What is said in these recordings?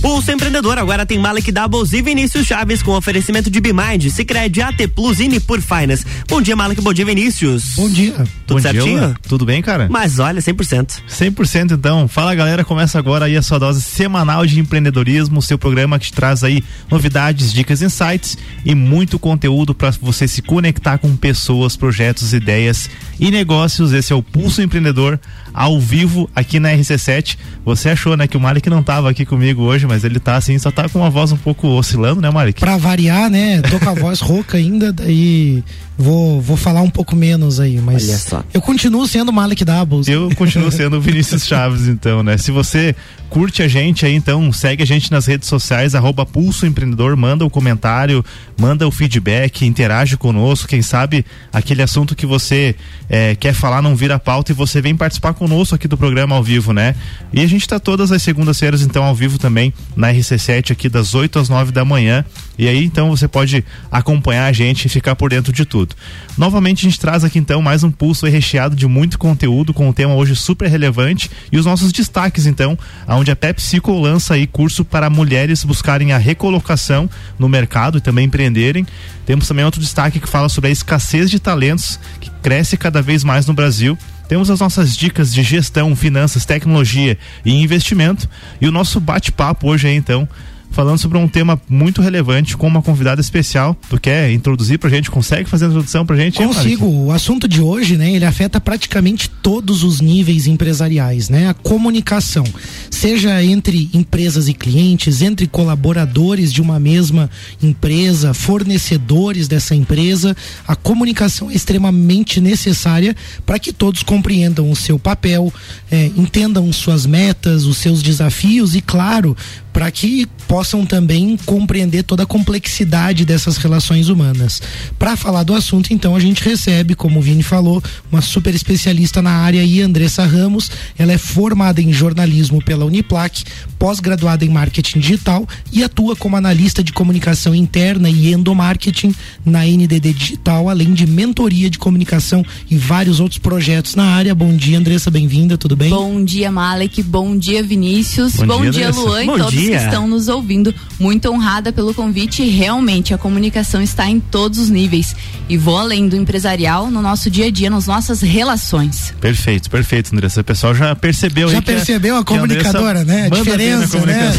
Pulso Empreendedor agora tem Malek Doubles e Vinícius Chaves com oferecimento de Bimind, Cicred, AT Plus e Nipur Finance. Bom dia, Malek. Bom dia, Vinícius. Bom dia. Tudo Bom certinho? Dia, Tudo bem, cara? Mas olha, 100%. 100% então. Fala, galera. Começa agora aí a sua dose semanal de empreendedorismo, seu programa que te traz aí novidades, dicas, insights e muito conteúdo para você se conectar com pessoas, projetos, ideias e negócios. Esse é o Pulso Empreendedor ao vivo aqui na RC7. Você achou, né, que o Malik não estava aqui comigo hoje, mas ele tá assim, só tá com uma voz um pouco oscilando, né, Malik? Pra variar, né? Tô com a voz rouca ainda, daí vou, vou falar um pouco menos aí, mas Olha só. eu continuo sendo Malik Doubles. Eu continuo sendo o Vinícius Chaves, então, né? Se você curte a gente aí, então segue a gente nas redes sociais, arroba Pulso Empreendedor, manda o comentário, manda o feedback, interage conosco, quem sabe aquele assunto que você eh, quer falar não vira pauta e você vem participar conosco aqui do programa ao vivo, né? E a gente tá todas as segundas-feiras, então, ao vivo também na RC7 aqui das 8 às 9 da manhã. E aí, então, você pode acompanhar a gente e ficar por dentro de tudo. Novamente, a gente traz aqui então mais um pulso recheado de muito conteúdo com um tema hoje super relevante e os nossos destaques, então, onde a PepsiCo lança aí curso para mulheres buscarem a recolocação no mercado e também empreenderem. Temos também outro destaque que fala sobre a escassez de talentos que cresce cada vez mais no Brasil. Temos as nossas dicas de gestão, finanças, tecnologia e investimento. E o nosso bate-papo hoje aí, então, falando sobre um tema muito relevante com uma convidada especial. Tu quer introduzir pra gente? Consegue fazer a introdução pra gente? Consigo. O assunto de hoje, né, ele afeta praticamente todos os níveis empresariais, né? A comunicação, seja entre empresas e clientes, entre colaboradores de uma mesma empresa, fornecedores dessa empresa, a comunicação é extremamente necessária para que todos compreendam o seu papel, eh, entendam suas metas, os seus desafios e, claro, para que possam também compreender toda a complexidade dessas relações humanas. Para falar do assunto, então, a gente recebe, como o Vini falou, uma super especialista na área aí, Andressa Ramos. Ela é formada em jornalismo pela Uniplac, pós-graduada em marketing digital e atua como analista de comunicação interna e endomarketing na NDD Digital, além de mentoria de comunicação e vários outros projetos na área. Bom dia, Andressa, bem-vinda, tudo bem? Bom dia, Malek. Bom dia, Vinícius. Bom Bom, dia, dia. Luan e Bom todos dia. Que estão nos ouvindo. Muito honrada pelo convite. Realmente, a comunicação está em todos os níveis. E vou além do empresarial no nosso dia a dia, nas nossas relações. Perfeito, perfeito, Andressa. O pessoal já percebeu Já aí que percebeu a Andressa comunicadora, né? A bem na diferença, né?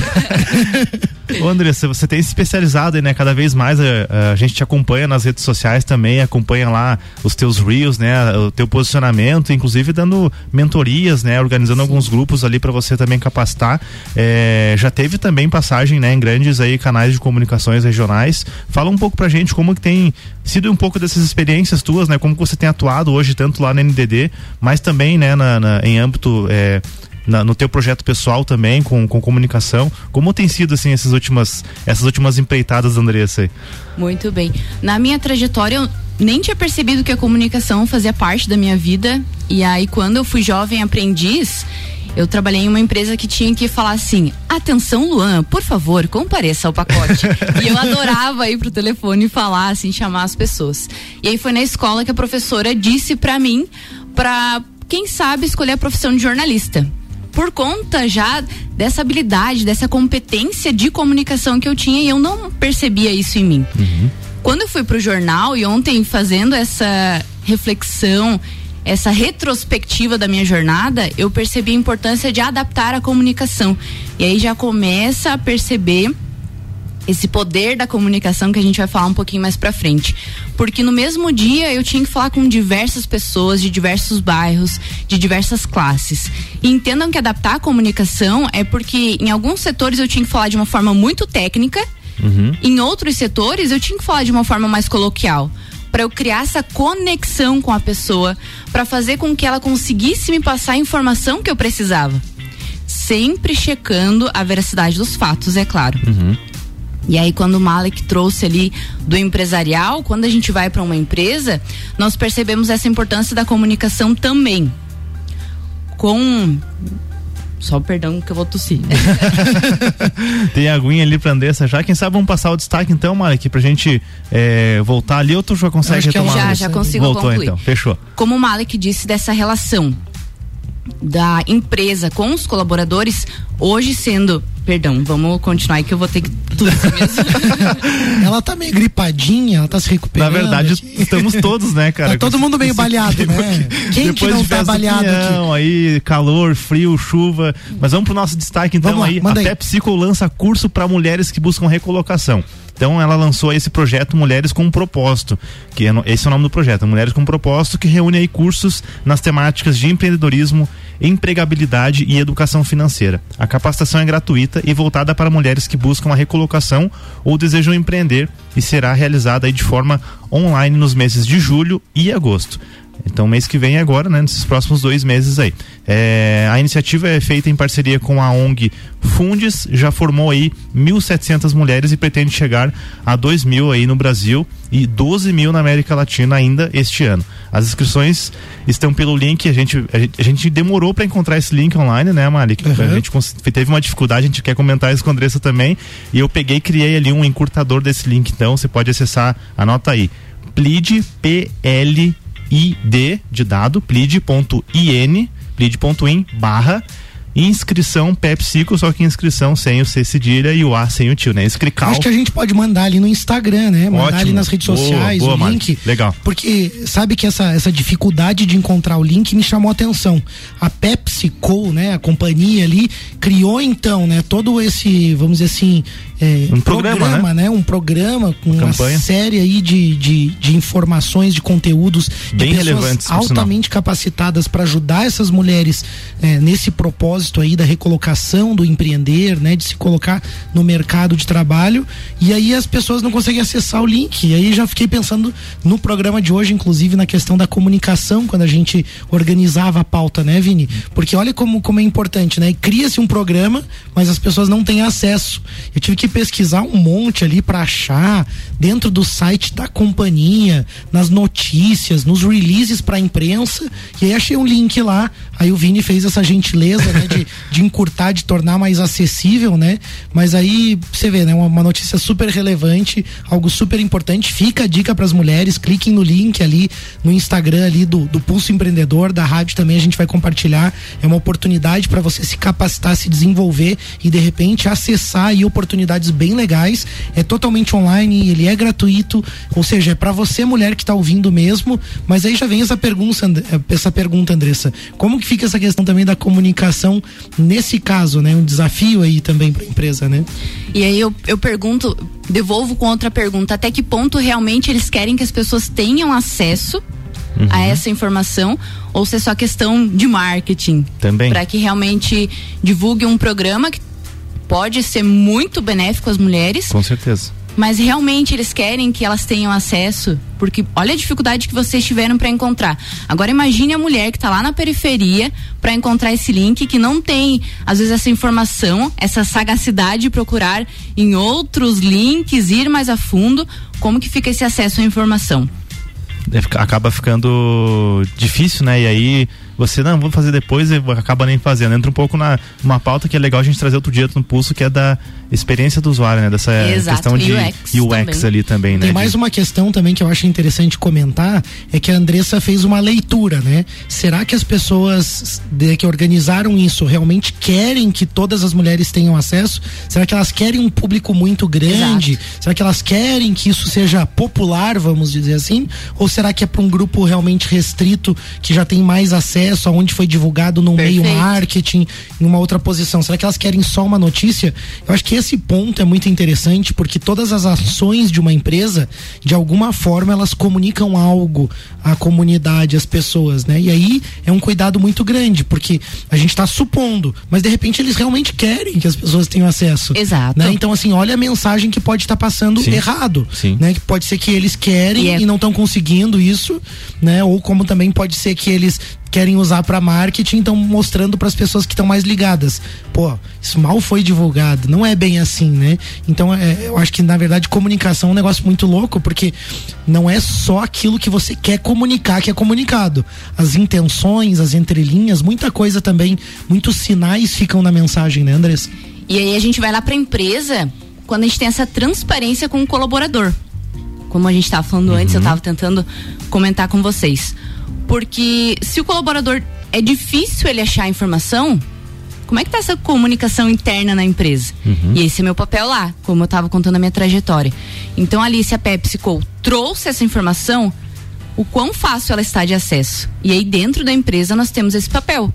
Ô Andressa, você tem se especializado aí, né? Cada vez mais a, a gente te acompanha nas redes sociais também, acompanha lá os teus reels, né? O teu posicionamento, inclusive dando mentorias, né? Organizando alguns grupos ali para você também capacitar. É, já teve também passagem, né? Em grandes aí canais de comunicações regionais. Fala um pouco pra gente como que tem sido um pouco dessas experiências tuas, né? Como você tem atuado hoje tanto lá na NDD, mas também, né? Na, na- em âmbito é, na- no teu projeto pessoal também, com, com comunicação. Como tem sido, assim, essas últimas, essas últimas empreitadas da Andressa? Muito bem. Na minha trajetória, eu nem tinha percebido que a comunicação fazia parte da minha vida. E aí, quando eu fui jovem aprendiz, eu trabalhei em uma empresa que tinha que falar assim: atenção, Luan, por favor, compareça ao pacote. e eu adorava ir pro telefone e falar, assim, chamar as pessoas. E aí foi na escola que a professora disse pra mim, pra quem sabe escolher a profissão de jornalista por conta já dessa habilidade, dessa competência de comunicação que eu tinha e eu não percebia isso em mim. Quando eu fui pro jornal e ontem fazendo essa reflexão, essa retrospectiva da minha jornada, eu percebi a importância de adaptar a comunicação. E aí já começa a perceber esse poder da comunicação que a gente vai falar um pouquinho mais pra frente. Porque no mesmo dia eu tinha que falar com diversas pessoas de diversos bairros, de diversas classes. E entendam que adaptar a comunicação é porque em alguns setores eu tinha que falar de uma forma muito técnica, em outros setores eu tinha que falar de uma forma mais coloquial. Para eu criar essa conexão com a pessoa, para fazer com que ela conseguisse me passar a informação que eu precisava. Sempre checando a veracidade dos fatos, é claro. E aí, quando o Malek trouxe ali do empresarial, quando a gente vai para uma empresa, nós percebemos essa importância da comunicação também. Com. Só perdão que eu vou tossir. Tem aguinha ali pra Andressa já. Quem sabe vamos passar o destaque então, Malek, pra gente é, voltar ali ou tu já consegue retomar? já, já consigo Voltou concluir. então, fechou. Como o Malek disse dessa relação. Da empresa com os colaboradores, hoje sendo perdão, vamos continuar aí que eu vou ter que tudo mesmo. ela tá meio gripadinha, ela tá se recuperando. Na verdade, aqui. estamos todos, né, cara? Tá todo mundo meio baleado, né? Quem que não tá baleado aqui? aí, calor, frio, chuva. Mas vamos pro nosso destaque então vamos aí. Lá, a PepsiCo lança curso para mulheres que buscam recolocação. Então ela lançou esse projeto Mulheres com Propósito, que é, esse é o nome do projeto, Mulheres com Propósito, que reúne aí cursos nas temáticas de empreendedorismo, empregabilidade e educação financeira. A capacitação é gratuita e voltada para mulheres que buscam a recolocação ou desejam empreender e será realizada aí de forma online nos meses de julho e agosto. Então, mês que vem agora, né? Nesses próximos dois meses aí. É, a iniciativa é feita em parceria com a ONG Fundes, já formou aí 1.700 mulheres e pretende chegar a 2 mil aí no Brasil e 12 mil na América Latina ainda este ano. As inscrições estão pelo link, a gente, a gente, a gente demorou para encontrar esse link online, né, Malik? Uhum. A gente teve uma dificuldade, a gente quer comentar isso com a Andressa também. E eu peguei e criei ali um encurtador desse link, então você pode acessar, anota aí. Plead, P-L id de dado, plead.in, plead.in barra inscrição PepsiCo, só que inscrição sem o C cedilha e o A sem o tio, né? Escrical. Acho que a gente pode mandar ali no Instagram, né? Mandar Ótimo. ali nas redes sociais boa, boa, o link. Legal. Porque sabe que essa, essa dificuldade de encontrar o link me chamou a atenção. A PepsiCo, né? A companhia ali criou então, né? Todo esse, vamos dizer assim, é, um programa, programa né? né? Um programa com uma, uma série aí de, de, de, informações, de conteúdos Bem de relevantes, altamente capacitadas para ajudar essas mulheres é, nesse propósito aí da recolocação do empreender, né? De se colocar no mercado de trabalho e aí as pessoas não conseguem acessar o link. E aí já fiquei pensando no programa de hoje, inclusive na questão da comunicação, quando a gente organizava a pauta, né, Vini? Porque olha como, como é importante, né? Cria-se um programa, mas as pessoas não têm acesso. Eu tive que pesquisar um monte ali para achar dentro do site da companhia, nas notícias, nos releases para imprensa, e aí achei um link lá. Aí o Vini fez essa gentileza, né, de, de encurtar, de tornar mais acessível, né? Mas aí você vê, né, uma, uma notícia super relevante, algo super importante. Fica a dica para as mulheres, cliquem no link ali no Instagram ali do, do Pulso Empreendedor, da rádio também a gente vai compartilhar. É uma oportunidade para você se capacitar, se desenvolver e de repente acessar aí oportunidades atividades bem legais, é totalmente online, ele é gratuito, ou seja, é para você mulher que está ouvindo mesmo, mas aí já vem essa pergunta, essa pergunta, Andressa, como que fica essa questão também da comunicação nesse caso, né? Um desafio aí também para a empresa, né? E aí eu, eu pergunto, devolvo com outra pergunta, até que ponto realmente eles querem que as pessoas tenham acesso Uhum. a essa informação ou se é só questão de marketing também para que realmente divulgue um programa que pode ser muito benéfico às mulheres. Com certeza. Mas realmente eles querem que elas tenham acesso, porque olha a dificuldade que vocês tiveram para encontrar. Agora imagine a mulher que está lá na periferia para encontrar esse link que não tem às vezes essa informação, essa sagacidade de procurar em outros links, ir mais a fundo, como que fica esse acesso à informação? Acaba ficando difícil, né? E aí você não, vou fazer depois e acaba nem fazendo. Entra um pouco na uma pauta que é legal a gente trazer outro dia no pulso, que é da experiência do usuário, né? Dessa Exato. questão de UX, UX também. ali também, né? Tem mais uma questão também que eu acho interessante comentar, é que a Andressa fez uma leitura, né? Será que as pessoas de, que organizaram isso realmente querem que todas as mulheres tenham acesso? Será que elas querem um público muito grande? Exato. Será que elas querem que isso seja popular, vamos dizer assim? Ou será que é para um grupo realmente restrito que já tem mais acesso, aonde foi divulgado no Perfeito. meio marketing, em uma outra posição? Será que elas querem só uma notícia? Eu acho que esse ponto é muito interessante porque todas as ações de uma empresa, de alguma forma, elas comunicam algo à comunidade, às pessoas, né? E aí é um cuidado muito grande, porque a gente está supondo, mas de repente eles realmente querem que as pessoas tenham acesso. Exato. Né? Então, assim, olha a mensagem que pode estar tá passando Sim. errado. Sim. Né? Que pode ser que eles querem e, é... e não estão conseguindo isso, né? Ou como também pode ser que eles querem usar para marketing, então mostrando para as pessoas que estão mais ligadas. Pô, isso mal foi divulgado, não é bem assim, né? Então é, eu acho que na verdade comunicação é um negócio muito louco, porque não é só aquilo que você quer comunicar que é comunicado. As intenções, as entrelinhas, muita coisa também, muitos sinais ficam na mensagem, né, Andressa? E aí a gente vai lá para a empresa quando a gente tem essa transparência com o colaborador. Como a gente estava falando uhum. antes, eu estava tentando comentar com vocês porque se o colaborador é difícil ele achar a informação, como é que tá essa comunicação interna na empresa? Uhum. E esse é meu papel lá, como eu estava contando a minha trajetória. Então ali, se a PepsiCo trouxe essa informação, o quão fácil ela está de acesso. E aí dentro da empresa nós temos esse papel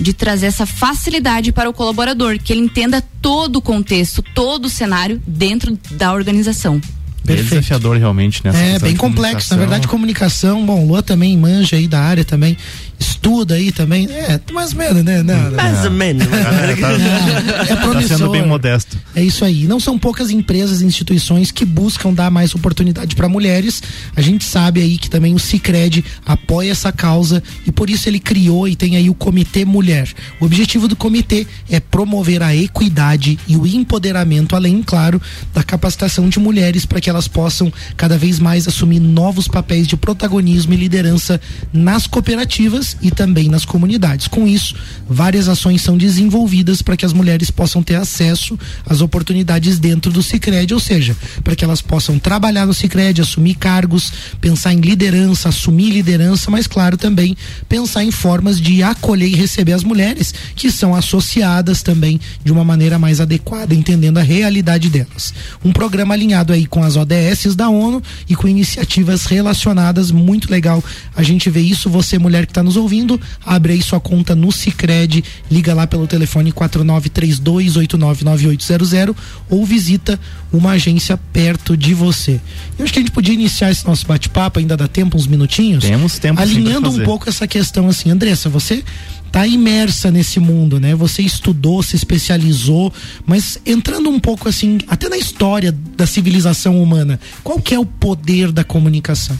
de trazer essa facilidade para o colaborador, que ele entenda todo o contexto, todo o cenário dentro da organização. Perfeito. É desafiador realmente, né? É, bem complexo. Na verdade, comunicação, bom, Lua também manja aí da área também estuda aí também. É, mais ou menos, né? Não, não, mais ou menos. É, tá, é promissor. Tá sendo bem modesto. É isso aí. Não são poucas empresas e instituições que buscam dar mais oportunidade para mulheres. A gente sabe aí que também o Cicred apoia essa causa e por isso ele criou e tem aí o Comitê Mulher. O objetivo do comitê é promover a equidade e o empoderamento, além, claro, da capacitação de mulheres para que elas possam cada vez mais assumir novos papéis de protagonismo e liderança nas cooperativas e também nas comunidades. Com isso, várias ações são desenvolvidas para que as mulheres possam ter acesso às oportunidades dentro do Sicredi, ou seja, para que elas possam trabalhar no Sicredi, assumir cargos, pensar em liderança, assumir liderança, mas claro também pensar em formas de acolher e receber as mulheres que são associadas também de uma maneira mais adequada, entendendo a realidade delas. Um programa alinhado aí com as ODS da ONU e com iniciativas relacionadas, muito legal. A gente vê isso, você mulher que está nos nos ouvindo, abre aí sua conta no Cicred, liga lá pelo telefone 4932899800 ou visita uma agência perto de você. Eu acho que a gente podia iniciar esse nosso bate-papo, ainda dá tempo, uns minutinhos. Temos tempo. Alinhando um pouco essa questão assim, Andressa, você tá imersa nesse mundo, né? Você estudou, se especializou, mas entrando um pouco assim, até na história da civilização humana, qual que é o poder da comunicação?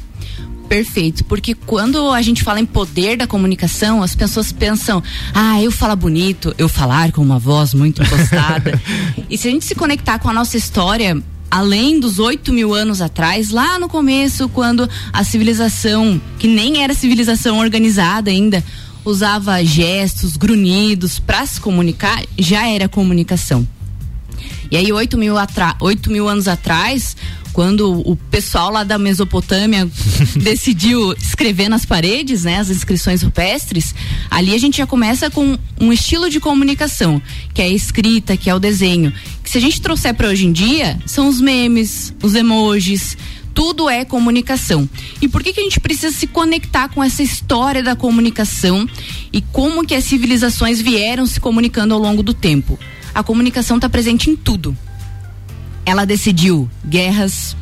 Perfeito, porque quando a gente fala em poder da comunicação, as pessoas pensam, ah, eu falar bonito, eu falar com uma voz muito impostada. e se a gente se conectar com a nossa história, além dos 8 mil anos atrás, lá no começo, quando a civilização, que nem era civilização organizada ainda, usava gestos, grunhidos para se comunicar, já era comunicação. E aí, 8 mil, 8 mil anos atrás, quando o pessoal lá da Mesopotâmia decidiu escrever nas paredes, né, as inscrições rupestres, ali a gente já começa com um estilo de comunicação, que é a escrita, que é o desenho. Que se a gente trouxer para hoje em dia, são os memes, os emojis, tudo é comunicação. E por que, que a gente precisa se conectar com essa história da comunicação e como que as civilizações vieram se comunicando ao longo do tempo? A comunicação está presente em tudo ela decidiu guerras,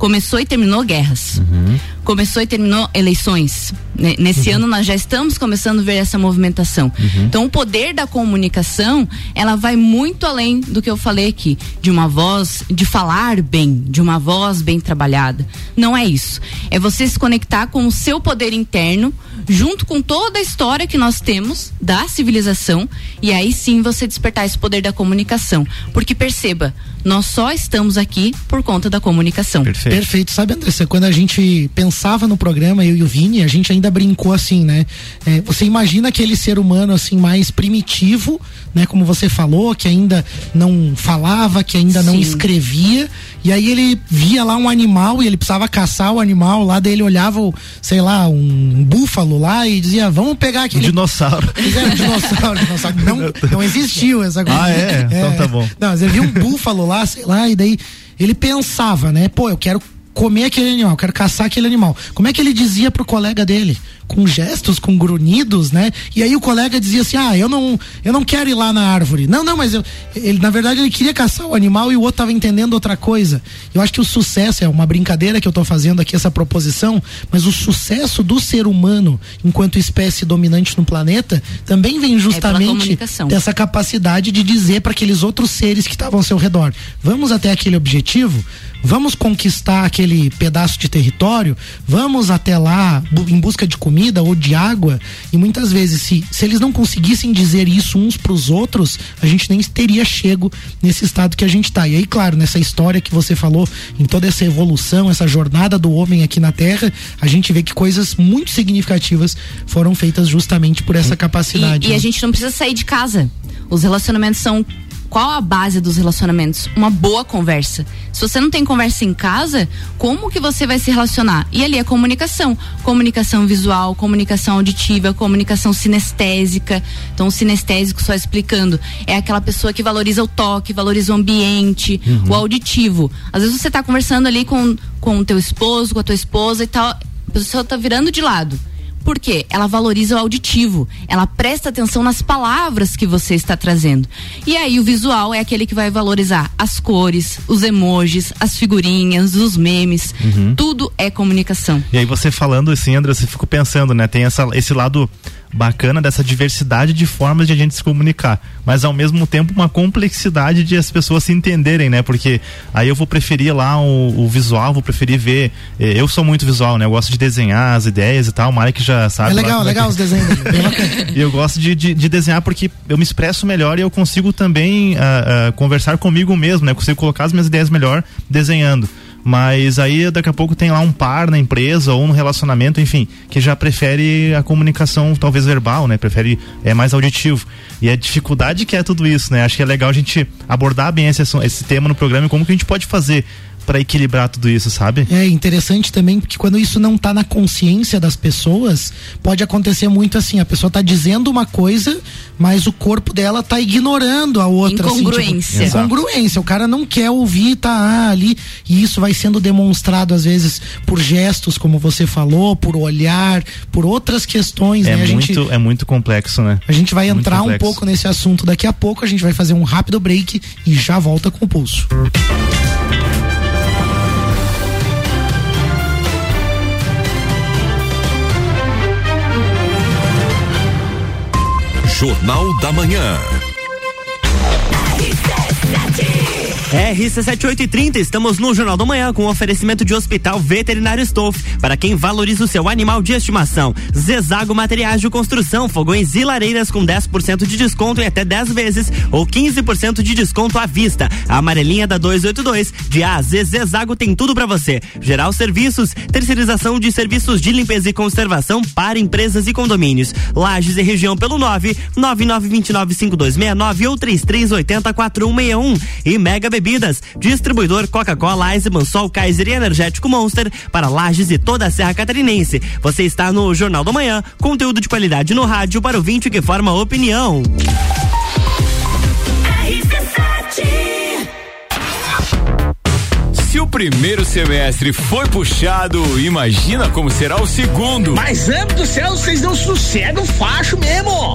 começou e terminou guerras. Uhum. Começou e terminou eleições. Nesse uhum. ano nós já estamos começando a ver essa movimentação. Uhum. Então o poder da comunicação, ela vai muito além do que eu falei aqui, de uma voz, de falar bem, de uma voz bem trabalhada. Não é isso. É você se conectar com o seu poder interno, junto com toda a história que nós temos da civilização, e aí sim você despertar esse poder da comunicação. Porque perceba, nós só estamos aqui por conta da comunicação. Perfeito. Perfeito. Sabe, Andressa, quando a gente pensava no programa, eu e o Vini, a gente ainda brincou assim, né? É, você imagina aquele ser humano assim mais primitivo, né? Como você falou, que ainda não falava, que ainda Sim. não escrevia e aí ele via lá um animal e ele precisava caçar o animal lá, daí ele olhava, sei lá, um búfalo lá e dizia, vamos pegar aquele. Um dinossauro. Um dinossauro, dinossauro. Não, não existiu essa coisa. Ah, é? é? Então tá bom. Não, mas ele via um búfalo lá, sei lá, e daí ele pensava, né? Pô, eu quero comer aquele animal, quero caçar aquele animal. Como é que ele dizia pro colega dele? Com gestos, com grunhidos, né? E aí o colega dizia assim: "Ah, eu não, eu não quero ir lá na árvore". Não, não, mas eu, ele na verdade ele queria caçar o animal e o outro tava entendendo outra coisa. Eu acho que o sucesso é uma brincadeira que eu tô fazendo aqui essa proposição, mas o sucesso do ser humano enquanto espécie dominante no planeta também vem é justamente é dessa capacidade de dizer para aqueles outros seres que estavam ao seu redor: "Vamos até aquele objetivo" vamos conquistar aquele pedaço de território, vamos até lá em busca de comida ou de água. E muitas vezes, se, se eles não conseguissem dizer isso uns para os outros, a gente nem teria chego nesse estado que a gente está. E aí, claro, nessa história que você falou, em toda essa evolução, essa jornada do homem aqui na Terra, a gente vê que coisas muito significativas foram feitas justamente por essa capacidade. E, e a né? gente não precisa sair de casa. Os relacionamentos são Qual a base dos relacionamentos? Uma boa conversa. Se você não tem conversa em casa, como que você vai se relacionar? E ali é comunicação. Comunicação visual, comunicação auditiva, comunicação sinestésica. Então, o sinestésico, só explicando, é aquela pessoa que valoriza o toque, valoriza o ambiente, uhum. o auditivo. Às vezes você está conversando ali com, com o teu esposo, com a tua esposa e tal, a pessoa está virando de lado por quê? Ela valoriza o auditivo, ela presta atenção nas palavras que você está trazendo. E aí o visual é aquele que vai valorizar as cores, os emojis, as figurinhas, os memes. Uhum. Tudo é comunicação. E aí você falando assim, André, você ficou pensando, né? Tem essa, esse lado bacana dessa diversidade de formas de a gente se comunicar, mas ao mesmo tempo uma complexidade de as pessoas se entenderem, né? Porque aí eu vou preferir lá o, o visual, vou preferir ver. Eh, eu sou muito visual, né? Eu gosto de desenhar as ideias e tal. O Mike já sabe. É legal, legal os desenhos. e eu gosto de, de, de, desenhar porque eu me expresso melhor e eu consigo também uh, uh, conversar comigo mesmo, né? Eu consigo colocar as minhas ideias melhor desenhando. Mas aí daqui a pouco tem lá um par na empresa ou no relacionamento, enfim, que já prefere a comunicação talvez verbal, né? Prefere é mais auditivo. E a dificuldade que é tudo isso, né? Acho que é legal a gente abordar bem esse, esse tema no programa e como que a gente pode fazer para equilibrar tudo isso, sabe? É interessante também porque quando isso não tá na consciência das pessoas, pode acontecer muito assim, a pessoa tá dizendo uma coisa, mas o corpo dela tá ignorando a outra. Incongruência. Assim, tipo, incongruência. O cara não quer ouvir, tá ah, ali, e isso vai sendo demonstrado às vezes por gestos, como você falou, por olhar, por outras questões, é né? Muito, gente, é muito complexo, né? A gente vai entrar um pouco nesse assunto daqui a pouco, a gente vai fazer um rápido break e já volta com o pulso. Jornal da Manhã. RC7830, estamos no Jornal da Manhã com oferecimento de Hospital Veterinário Stolf, para quem valoriza o seu animal de estimação. Zezago Materiais de Construção, fogões e lareiras com 10% de desconto em até 10 vezes ou 15% de desconto à vista. A amarelinha da 282, de A a Z, Zezago tem tudo para você. Geral Serviços, terceirização de serviços de limpeza e conservação para empresas e condomínios. Lages e região pelo 9 99295269 ou 33804161 e Mega Bebê Bebidas, distribuidor Coca-Cola, Eisenbahn, Sol, Kaiser e Energético Monster para Lages e toda a Serra Catarinense. Você está no Jornal da Manhã, conteúdo de qualidade no rádio para o vinte que forma opinião. Se o primeiro semestre foi puxado, imagina como será o segundo. Mas, amo do céu, vocês não sossegam facho mesmo.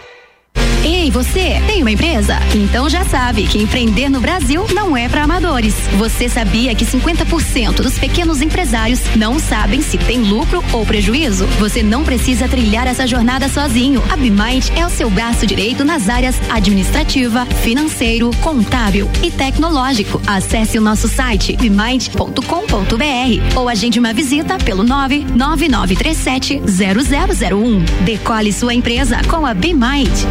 Ei, você tem uma empresa? Então já sabe que empreender no Brasil não é para amadores. Você sabia que 50% dos pequenos empresários não sabem se tem lucro ou prejuízo? Você não precisa trilhar essa jornada sozinho. A Bimind é o seu braço direito nas áreas administrativa, financeiro, contábil e tecnológico. Acesse o nosso site bimind.com.br ou agende uma visita pelo 99937 0001. Decole sua empresa com a Bimind.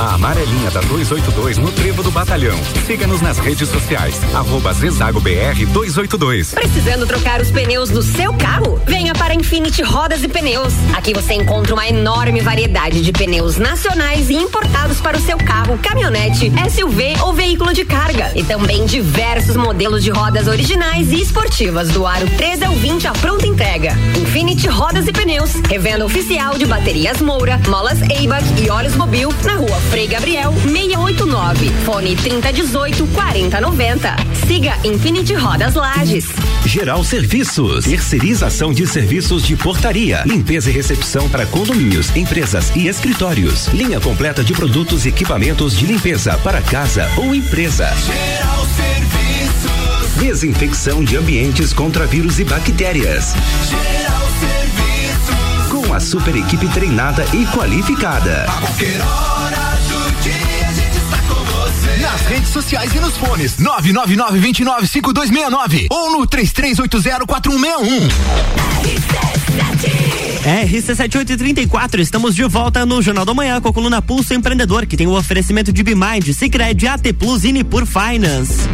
A amarelinha da 282 no Trevo do Batalhão. Siga-nos nas redes sociais. Arroba Zezago BR 282. Precisando trocar os pneus do seu carro? Venha para Infinity Rodas e Pneus. Aqui você encontra uma enorme variedade de pneus nacionais e importados para o seu carro, caminhonete, SUV ou veículo de carga. E também diversos modelos de rodas originais e esportivas do aro 13 ao 20 à pronta entrega. Infinity Rodas e Pneus, revenda oficial de baterias Moura, molas Eibach e óleos Mobil na rua Frei Gabriel 689. Fone 3018 4090. Siga Infinity Rodas Lages. Geral Serviços, terceirização de serviços de portaria, limpeza e recepção para condomínios, empresas e escritórios. Linha completa de produtos e equipamentos de limpeza para casa ou empresa. Geral Serviços. Desinfecção de ambientes contra vírus e bactérias. Geral Serviços. Com a super equipe treinada e qualificada. A qualquer hora dia a gente está com você. Nas redes sociais e nos fones 999-295269 ou no 33804161. RC7834, estamos de volta no Jornal da Manhã com a coluna Pulso Empreendedor, que tem o oferecimento de Bimind, Cicred, AT Plus e Nipur Finance.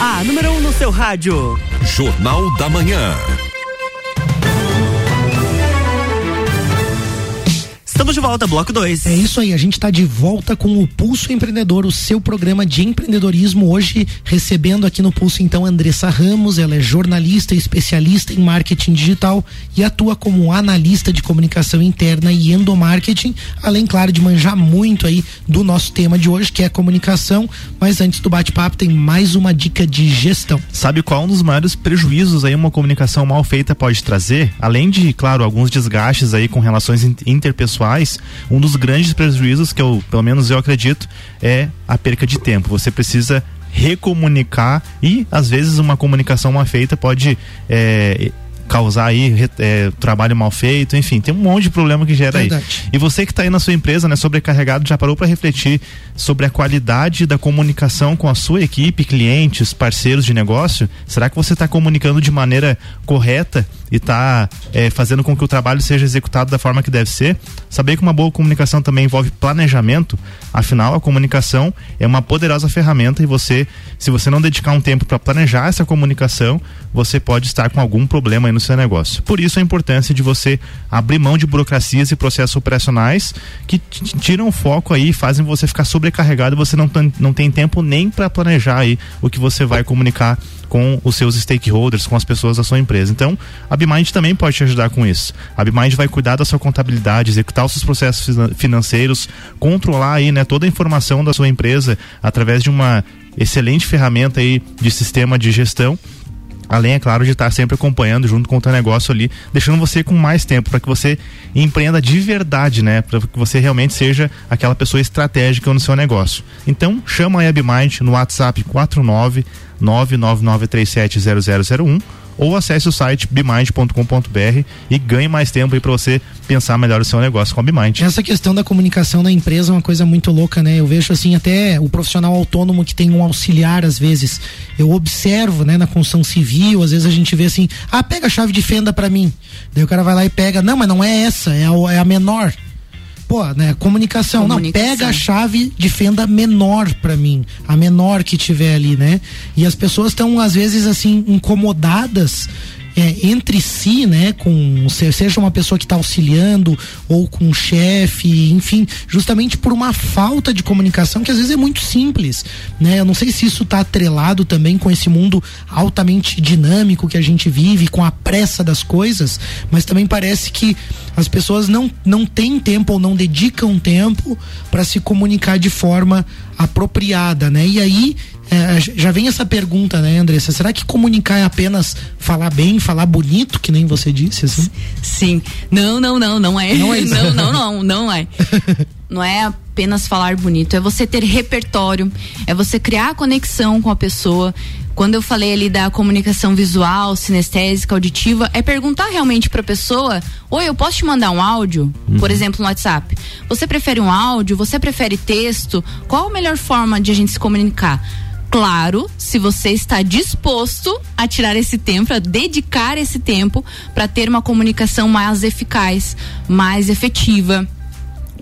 A número 1 um no seu rádio. Jornal da Manhã. Estamos de volta, bloco 2. É isso aí, a gente está de volta com o Pulso Empreendedor, o seu programa de empreendedorismo. Hoje, recebendo aqui no Pulso, então, Andressa Ramos. Ela é jornalista e especialista em marketing digital e atua como analista de comunicação interna e endomarketing, além, claro, de manjar muito aí do nosso tema de hoje, que é comunicação. Mas antes do bate-papo, tem mais uma dica de gestão. Sabe qual um dos maiores prejuízos aí uma comunicação mal feita pode trazer? Além de, claro, alguns desgastes aí com relações interpessoais um dos grandes prejuízos que eu, pelo menos eu acredito, é a perca de tempo. Você precisa recomunicar e às vezes uma comunicação mal feita pode é, causar aí é, trabalho mal feito, enfim, tem um monte de problema que gera Verdade. aí. E você que está aí na sua empresa, né, sobrecarregado, já parou para refletir sobre a qualidade da comunicação com a sua equipe, clientes, parceiros de negócio? Será que você está comunicando de maneira correta e está é, fazendo com que o trabalho seja executado da forma que deve ser? Saber que uma boa comunicação também envolve planejamento, afinal a comunicação é uma poderosa ferramenta e você, se você não dedicar um tempo para planejar essa comunicação, você pode estar com algum problema aí no seu negócio. Por isso a importância de você abrir mão de burocracias e processos operacionais que tiram o foco aí e fazem você ficar sobrecarregado você não, não tem tempo nem para planejar aí o que você vai comunicar com os seus stakeholders, com as pessoas da sua empresa. Então, a Bimind também pode te ajudar com isso. A Bimind vai cuidar da sua contabilidade, executar os seus processos financeiros, controlar aí, né, toda a informação da sua empresa através de uma excelente ferramenta aí de sistema de gestão Além, é claro, de estar sempre acompanhando junto com o teu negócio ali, deixando você com mais tempo para que você empreenda de verdade, né? Para que você realmente seja aquela pessoa estratégica no seu negócio. Então, chama a WebMind no WhatsApp 49 999370001 ou acesse o site bimind.com.br e ganhe mais tempo aí para você pensar melhor o seu negócio com a Bimind. Essa questão da comunicação na empresa é uma coisa muito louca, né? Eu vejo assim até o profissional autônomo que tem um auxiliar às vezes. Eu observo, né, na construção civil, às vezes a gente vê assim: "Ah, pega a chave de fenda para mim". Daí o cara vai lá e pega: "Não, mas não é essa, é a, é a menor". Pô, né? Comunicação. comunicação. Não, pega a chave de fenda menor para mim. A menor que tiver ali, né? E as pessoas estão, às vezes, assim, incomodadas é, entre si, né, com seja uma pessoa que está auxiliando ou com um chefe, enfim, justamente por uma falta de comunicação que às vezes é muito simples, né? Eu não sei se isso está atrelado também com esse mundo altamente dinâmico que a gente vive, com a pressa das coisas, mas também parece que as pessoas não, não têm tempo ou não dedicam tempo para se comunicar de forma apropriada, né? E aí é, já vem essa pergunta, né, Andressa? Será que comunicar é apenas falar bem, falar bonito, que nem você disse, assim? Sim. Não, não, não, não é. Não é isso. não, não, não, não é. Não é apenas falar bonito, é você ter repertório, é você criar conexão com a pessoa. Quando eu falei ali da comunicação visual, sinestésica, auditiva, é perguntar realmente para a pessoa: Oi, eu posso te mandar um áudio? Uhum. Por exemplo, no WhatsApp. Você prefere um áudio? Você prefere texto? Qual a melhor forma de a gente se comunicar? Claro, se você está disposto a tirar esse tempo, a dedicar esse tempo para ter uma comunicação mais eficaz, mais efetiva.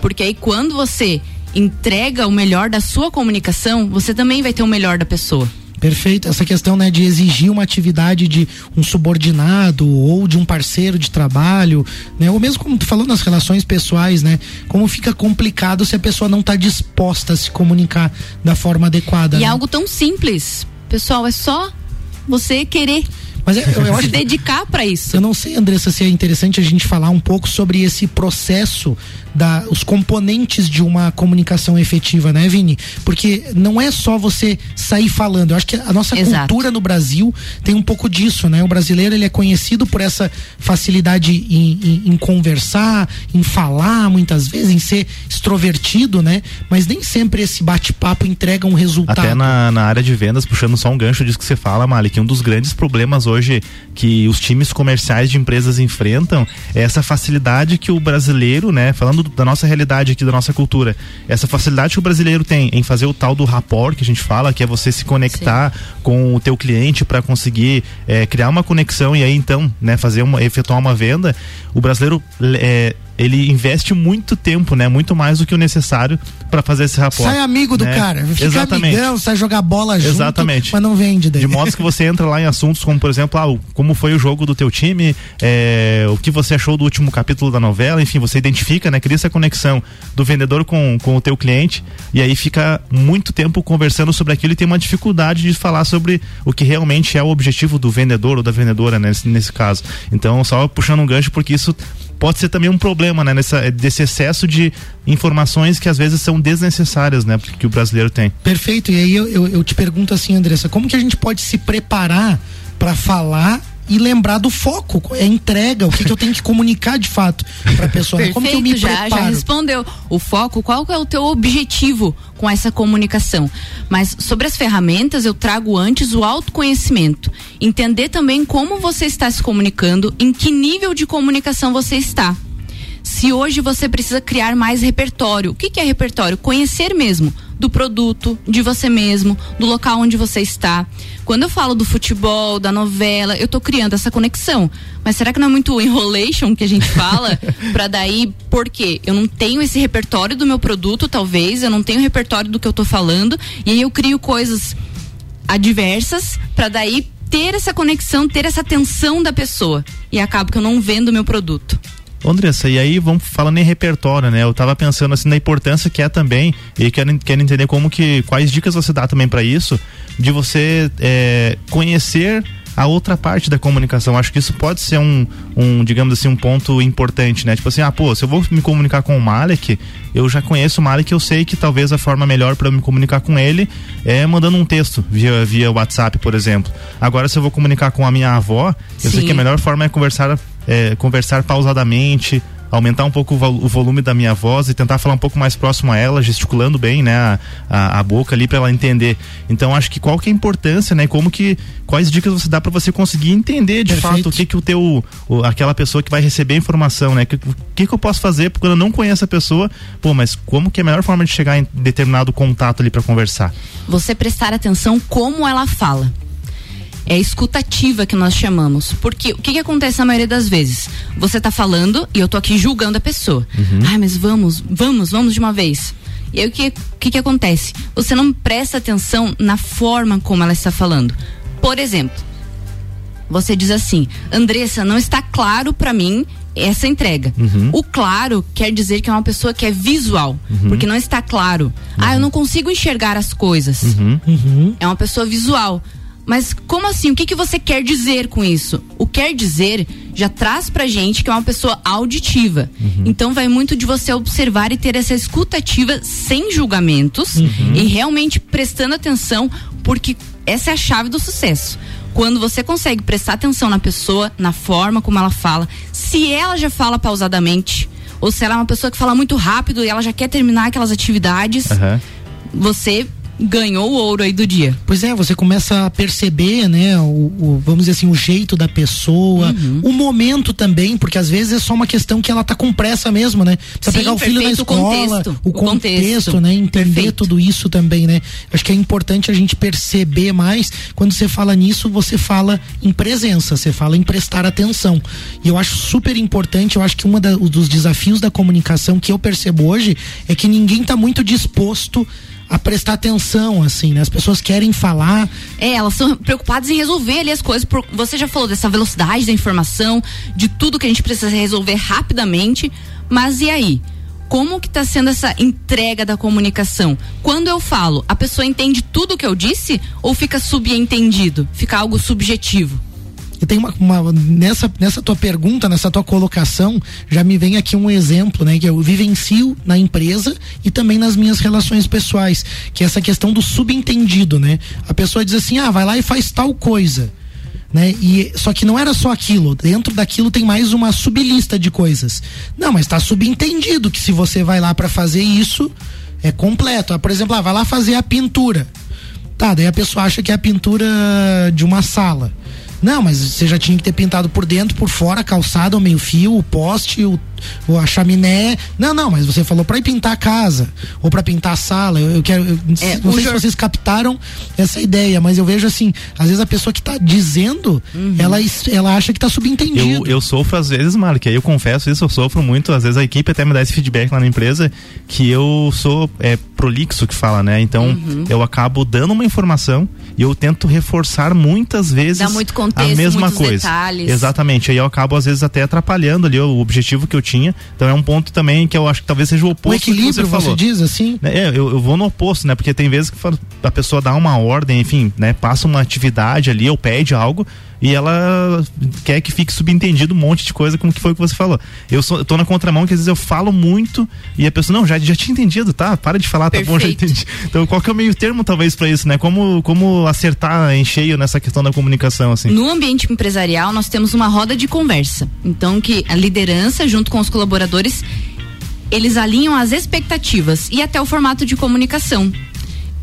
Porque aí quando você entrega o melhor da sua comunicação, você também vai ter o melhor da pessoa. Perfeito. Essa questão, né, de exigir uma atividade de um subordinado ou de um parceiro de trabalho, né? Ou mesmo como tu falou nas relações pessoais, né? Como fica complicado se a pessoa não está disposta a se comunicar da forma adequada. E né? algo tão simples. Pessoal, é só você querer Mas é, eu, eu acho se dedicar para isso. Eu não sei, Andressa, se é interessante a gente falar um pouco sobre esse processo da os componentes de uma comunicação efetiva, né, Vini? Porque não é só você sair falando. Eu acho que a nossa Exato. cultura no Brasil tem um pouco disso, né? O brasileiro ele é conhecido por essa facilidade em, em- em conversar, em falar, muitas vezes, em ser extrovertido, né? Mas nem sempre esse bate-papo entrega um resultado. Até na, na área de vendas, puxando só um gancho disso que você fala, Mali, que um dos grandes problemas hoje que os times comerciais de empresas enfrentam é essa facilidade que o brasileiro, né, falando do- da nossa realidade aqui, da nossa cultura, essa facilidade que o brasileiro tem em fazer o tal do rapport que a gente fala, que é você se conectar com o teu cliente para conseguir eh, criar uma conexão e aí então, né, fazer uma, efetuar uma venda, o brasileiro eh, ele investe muito tempo, né, muito mais do que o necessário para fazer esse rapport. Sai amigo do né? cara, fica Exatamente. amigão, sai jogar bola junto, Exatamente. mas não vende daí. De modo que você entra lá em assuntos como, por exemplo, ah, como foi o jogo do teu time, é, o que você achou do último capítulo da novela, enfim, você identifica, né? Cria essa conexão do vendedor com, com o teu cliente e aí fica muito tempo conversando sobre aquilo e tem uma dificuldade de falar sobre o que realmente é o objetivo do vendedor ou da vendedora, né, nesse, nesse caso. Então, só puxando um gancho, porque isso pode ser também um problema, né? Nessa, desse excesso de informações que às vezes são desnecessárias, né? Que o brasileiro tem. Perfeito. E aí eu, eu, eu te pergunto assim, Andressa, como que a gente pode se preparar para falar e lembrar do foco, é a entrega, o que, que eu tenho que comunicar de fato para a pessoa? né? Como que eu me Perfeito, já, já preparo? respondeu. O foco, qual é o teu objetivo com essa comunicação? Mas sobre as ferramentas, eu trago antes o autoconhecimento. Entender também como você está se comunicando, em que nível de comunicação você está. Se hoje você precisa criar mais repertório, o que, que é repertório? Conhecer mesmo do produto, de você mesmo, do local onde você está. Quando eu falo do futebol, da novela, eu tô criando essa conexão. Mas será que não é muito enrolation que a gente fala? pra daí, por quê? Eu não tenho esse repertório do meu produto, talvez, eu não tenho repertório do que eu tô falando, e aí eu crio coisas adversas pra daí ter essa conexão, ter essa atenção da pessoa. E acabo que eu não vendo o meu produto. Andressa, e aí vamos falando em repertório, né? Eu tava pensando assim na importância que é também, e quero, quero entender como que, quais dicas você dá também para isso, de você é, conhecer a outra parte da comunicação. Acho que isso pode ser um, um, digamos assim, um ponto importante, né? Tipo assim, ah, pô, se eu vou me comunicar com o Malek, eu já conheço o Malek, eu sei que talvez a forma melhor para eu me comunicar com ele é mandando um texto via, via WhatsApp, por exemplo. Agora, se eu vou comunicar com a minha avó, eu sei que a melhor forma é conversar é, conversar pausadamente, aumentar um pouco o vo- o volume da minha voz e tentar falar um pouco mais próximo a ela, gesticulando bem, né, a, a, a boca ali para ela entender. Então acho que qual que é a importância, né, como que quais dicas você dá para você conseguir entender de Perfeito. fato o que que o teu o- aquela pessoa que vai receber a informação, né, que- o que que eu posso fazer porque eu não conheço a pessoa, pô, mas como que é a melhor forma de chegar em determinado contato ali para conversar? você prestar atenção como ela fala. É a escutativa que nós chamamos. Porque o que, que acontece na maioria das vezes? Você tá falando e eu tô aqui julgando a pessoa. Ai, mas vamos, vamos, vamos de uma vez. E aí o que, que, que acontece? Você não presta atenção na forma como ela está falando. Por exemplo, você diz assim: Andressa, não está claro pra mim essa entrega. O claro quer dizer que é uma pessoa que é visual, porque não está claro. Ah, eu não consigo enxergar as coisas. É uma pessoa visual. Mas como assim? O que, que você quer dizer com isso? O quer dizer já traz pra gente que é uma pessoa auditiva. Então vai muito de você observar e ter essa escutativa sem julgamentos e realmente prestando atenção, porque essa é a chave do sucesso. Quando você consegue prestar atenção na pessoa, na forma como ela fala, se ela já fala pausadamente, ou se ela é uma pessoa que fala muito rápido e ela já quer terminar aquelas atividades, Aham. você ganhou o ouro aí do dia. Pois é, você começa a perceber, né, o, o- vamos dizer assim, o jeito da pessoa, Uhum. o momento também, porque às vezes é só uma questão que ela tá com pressa mesmo, né? Precisa Sim, pegar o filho na perfeito, o escola, contexto, o, contexto, contexto. né? Entender tudo isso também, né? Acho que é importante a gente perceber mais, quando você fala nisso, você fala em presença, você fala em prestar atenção. E eu acho super importante, eu acho que um dos desafios da comunicação que eu percebo hoje é que ninguém tá muito disposto a prestar atenção, assim, né? As pessoas querem falar. É, elas são preocupadas em resolver ali as coisas. Por, você já falou dessa velocidade da informação, de tudo que a gente precisa resolver rapidamente. Mas e aí? Como que tá sendo essa entrega da comunicação? Quando eu falo, a pessoa entende tudo que eu disse ou fica subentendido? Fica algo subjetivo? Tenho uma, uma- nessa nessa tua pergunta, nessa tua colocação, já me vem aqui um exemplo, né, que eu vivencio na empresa e também nas minhas relações pessoais, que é essa questão do subentendido, né? A pessoa diz assim: "Ah, vai lá e faz tal coisa". Né? E só que não era só aquilo, dentro daquilo tem mais uma sublista de coisas. Não, mas está subentendido que se você vai lá para fazer isso, é completo. Ah, Por exemplo, ah, vai lá fazer a pintura. Tá, daí a pessoa acha que é a pintura de uma sala. Não, mas você já tinha que ter pintado por dentro, por fora, a calçada, o meio-fio, o poste, o, o- a chaminé. Não, não, mas você falou pra ir pintar a casa ou pra pintar a sala. Eu, eu quero. eu É, não sei se jor- vocês captaram essa ideia, mas eu vejo assim, às vezes a pessoa que tá dizendo, Uhum. ela, ela acha que tá subentendido. Eu, eu sofro às vezes, aí eu confesso isso, eu sofro muito. Às vezes a equipe até me dá esse feedback lá na empresa que eu sou é, prolixo que fala, né? Então Uhum. eu acabo dando uma informação e eu tento reforçar muitas vezes Dá muito a contexto, mesma muitos coisa. detalhes. Exatamente. Aí eu acabo às vezes até atrapalhando ali o objetivo que eu tinha. Então é um ponto também que eu acho que talvez seja o oposto o do que equilíbrio, você você, diz assim? É, eu, eu vou no oposto, né? Porque tem vezes que a pessoa dá uma ordem, enfim, né? Passa uma atividade ali ou pede algo e ela quer que fique subentendido um monte de coisa, como que foi que você falou. Eu, sou, eu tô na contramão que às vezes eu falo muito e a pessoa, não, já, já tinha entendido, tá? Para de falar, tá bom, já Perfeito. entendi. Então qual que é o meio termo talvez pra isso, né? Como, como acertar em cheio nessa questão da comunicação, assim? No ambiente empresarial, nós temos uma roda de conversa. Então, que a liderança, junto com os colaboradores, eles alinham as expectativas e até o formato de comunicação.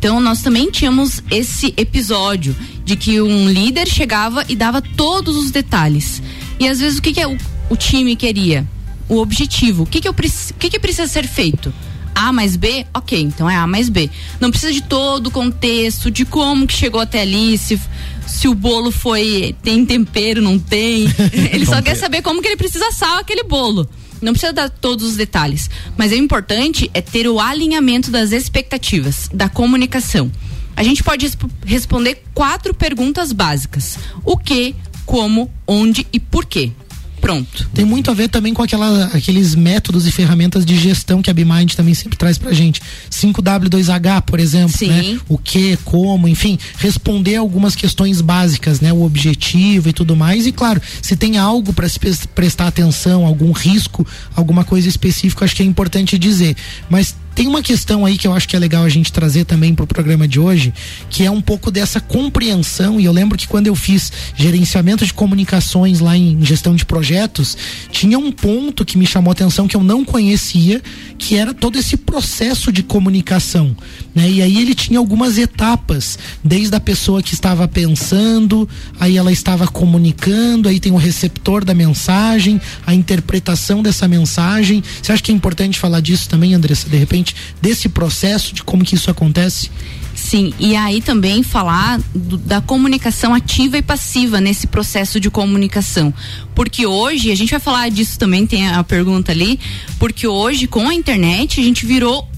Então, nós também tínhamos esse episódio de que um líder chegava e dava todos os detalhes. E às vezes, o que, que é o, o time queria? O objetivo. O que, que, eu, o que, que precisa ser feito? A mais B? Ok, então é A mais B. Não precisa de todo o contexto, de como que chegou até ali, se, se o bolo foi. tem tempero, não tem. Ele só quer saber como que ele precisa assar aquele bolo. Não precisa dar todos os detalhes. Mas o importante é ter o alinhamento das expectativas, da comunicação. A gente pode resp- responder quatro perguntas básicas: o que, como, onde e por quê. Pronto. Tem muito a ver também com aquela, aqueles métodos e ferramentas de gestão que a BMind também sempre traz pra gente. 5W2H, por exemplo, Sim. né? O que, como, enfim, responder algumas questões básicas, né? O objetivo e tudo mais. E claro, se tem algo para se pres- prestar atenção, algum risco, alguma coisa específica, acho que é importante dizer. Mas tem uma questão aí que eu acho que é legal a gente trazer também pro programa de hoje, que é um pouco dessa compreensão. E eu lembro que quando eu fiz gerenciamento de comunicações lá em gestão de projetos, tinha um ponto que me chamou atenção que eu não conhecia, que era todo esse processo de comunicação. Né? E aí ele tinha algumas etapas, desde a pessoa que estava pensando, aí ela estava comunicando, aí tem o receptor da mensagem, a interpretação dessa mensagem. Você acha que é importante falar disso também, Andressa, de repente, desse processo, de como que isso acontece? Sim, e aí também falar do- da comunicação ativa e passiva nesse processo de comunicação. Porque hoje, a gente vai falar disso também, tem a pergunta ali, porque hoje com a internet a gente virou.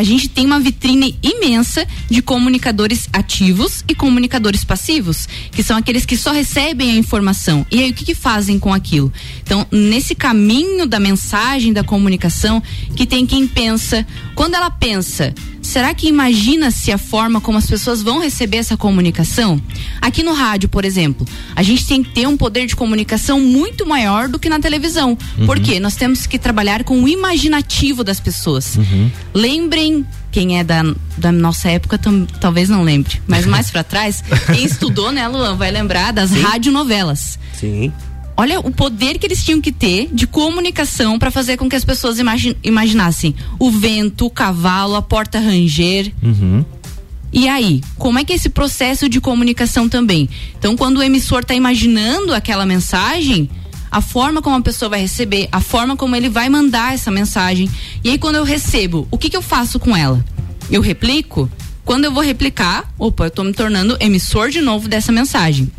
A gente tem uma vitrine imensa de comunicadores ativos e comunicadores passivos, que são aqueles que só recebem a informação. E aí o que, que fazem com aquilo? Então, nesse caminho da mensagem, da comunicação, que tem quem pensa. Quando ela pensa, será que imagina-se a forma como as pessoas vão receber essa comunicação? Aqui no rádio, por exemplo, a gente tem que ter um poder de comunicação muito maior do que na televisão. Uhum. Por quê? Nós temos que trabalhar com o imaginativo das pessoas. Lembrem, quem é da, da nossa época tam- talvez não lembre, mas mais pra trás, quem estudou, né, Luan, vai lembrar das radionovelas. Sim. Olha o poder que eles tinham que ter de comunicação para fazer com que as pessoas imagi- imaginassem o vento, o cavalo, a porta ranger. Uhum. E aí, como é que é esse processo de comunicação também? Então, quando o emissor está imaginando aquela mensagem, a forma como a pessoa vai receber, a forma como ele vai mandar essa mensagem. E aí, quando eu recebo, o que, que eu faço com ela? Eu replico? Quando eu vou replicar, opa, eu estou me tornando emissor de novo dessa mensagem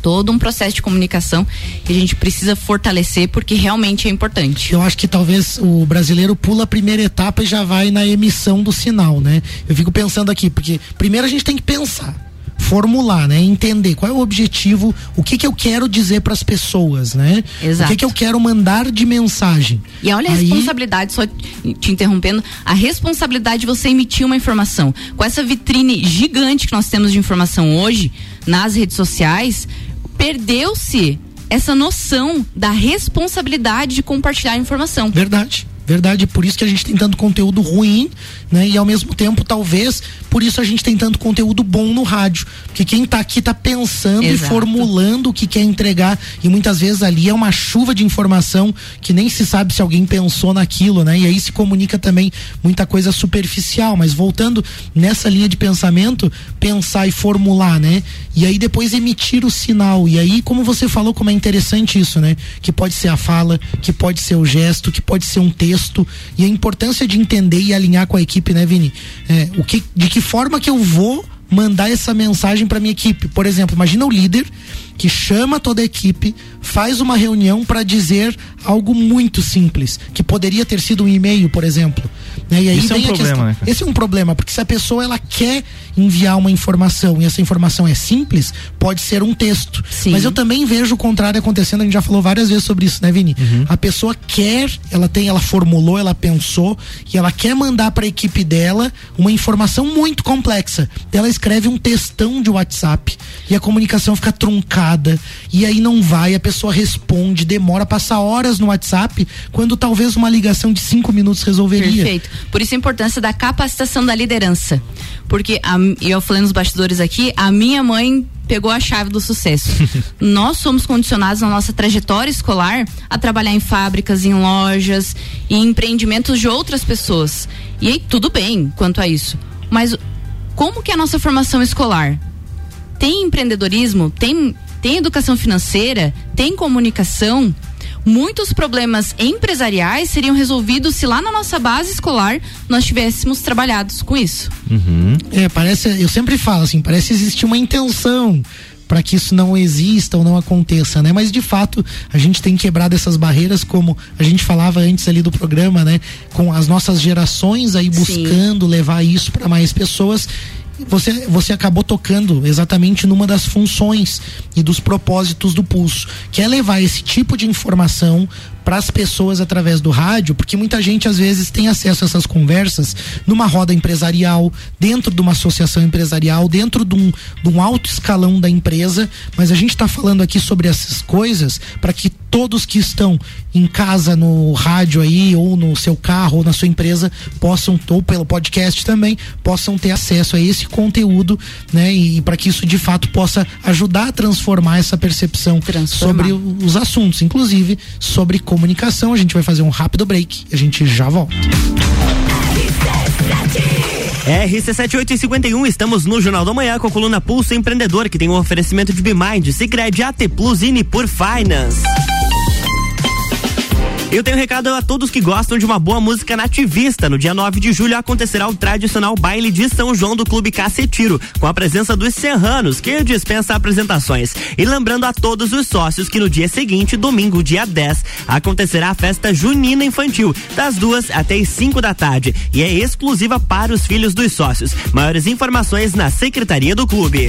todo um processo de comunicação que a gente precisa fortalecer porque realmente é importante. Eu acho que talvez o brasileiro pula a primeira etapa e já vai na emissão do sinal, né? Eu fico pensando aqui, porque primeiro a gente tem que pensar formular, né? Entender qual é o objetivo, o que que eu quero dizer para as pessoas, né? Exato. O que que eu quero mandar de mensagem. E olha a Aí- responsabilidade, só te interrompendo, a responsabilidade de você emitir uma informação. Com essa vitrine gigante que nós temos de informação hoje nas redes sociais, perdeu-se essa noção da responsabilidade de compartilhar a informação. Verdade. Verdade, por isso que a gente tem tanto conteúdo ruim, né? E ao mesmo tempo, talvez, por isso a gente tem tanto conteúdo bom no rádio. Porque quem tá aqui tá pensando e Exato. formulando o que quer entregar. E muitas vezes ali é uma chuva de informação que nem se sabe se alguém pensou naquilo, né? E aí se comunica também muita coisa superficial. Mas voltando nessa linha de pensamento, pensar e formular, né? E aí depois emitir o sinal. E aí, como você falou, como é interessante isso, né? Que pode ser a fala, que pode ser o gesto, que pode ser um texto. E a importância de entender e alinhar com a equipe, né, Vini? É, o que, de que forma que eu vou mandar essa mensagem para minha equipe? Por exemplo, imagina o líder que chama toda a equipe, faz uma reunião para dizer algo muito simples, que poderia ter sido um e-mail, por exemplo. Né? E aí Isso é um problema, questão- né, esse é um problema, porque se a pessoa ela quer enviar uma informação e essa informação é simples, pode ser um texto. Mas eu também vejo o contrário acontecendo, a gente já falou várias vezes sobre isso, né, Vini? A pessoa quer, ela tem, ela formulou, ela pensou e ela quer mandar para a equipe dela uma informação muito complexa. Ela escreve um textão de WhatsApp e a comunicação fica truncada e aí não vai, a pessoa responde, demora, passa horas no WhatsApp, quando talvez uma ligação de cinco minutos resolveria. Perfeito. Por isso a importância da capacitação da liderança. Porque, a, e eu falei nos bastidores aqui, a minha mãe pegou a chave do sucesso. Nós somos condicionados na nossa trajetória escolar a trabalhar em fábricas, em lojas, em empreendimentos de outras pessoas. E aí, tudo bem quanto a isso. Mas como que é a nossa formação escolar? Tem empreendedorismo? Tem, tem educação financeira? Tem comunicação? Muitos problemas empresariais seriam resolvidos se lá na nossa base escolar nós tivéssemos trabalhados com isso. É, parece, eu sempre falo assim, parece existir uma intenção para que isso não exista ou não aconteça, né? Mas de fato, a gente tem quebrado essas barreiras como a gente falava antes ali do programa, né? Com as nossas gerações aí buscando levar isso para mais pessoas. Você, você acabou tocando exatamente numa das funções e dos propósitos do pulso, que é levar esse tipo de informação para as pessoas através do rádio, porque muita gente às vezes tem acesso a essas conversas numa roda empresarial, dentro de uma associação empresarial, dentro de um, de um alto escalão da empresa, mas a gente está falando aqui sobre essas coisas para que todos que estão em casa no rádio aí ou no seu carro ou na sua empresa possam ou pelo podcast também possam ter acesso a esse conteúdo, né? E, para que isso de fato possa ajudar a transformar essa percepção sobre o- os assuntos, inclusive sobre comunicação. A gente vai fazer um rápido break e a gente já volta. RC7851, estamos no Jornal da Manhã com a coluna Pulso Empreendedor, que tem um oferecimento de Bimind, Cicred, AT Plus e Nipur Finance. Eu tenho um recado a todos que gostam de uma boa música nativista. No dia 9 de julho acontecerá o tradicional baile de São João do Clube Cacetiro, com a presença dos serranos, que dispensa apresentações. E lembrando a todos os sócios que no dia seguinte, domingo, dia 10, acontecerá a festa junina infantil, das duas até as 5 da tarde. E é exclusiva para os filhos dos sócios. Maiores informações na Secretaria do Clube.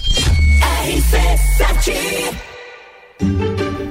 RC7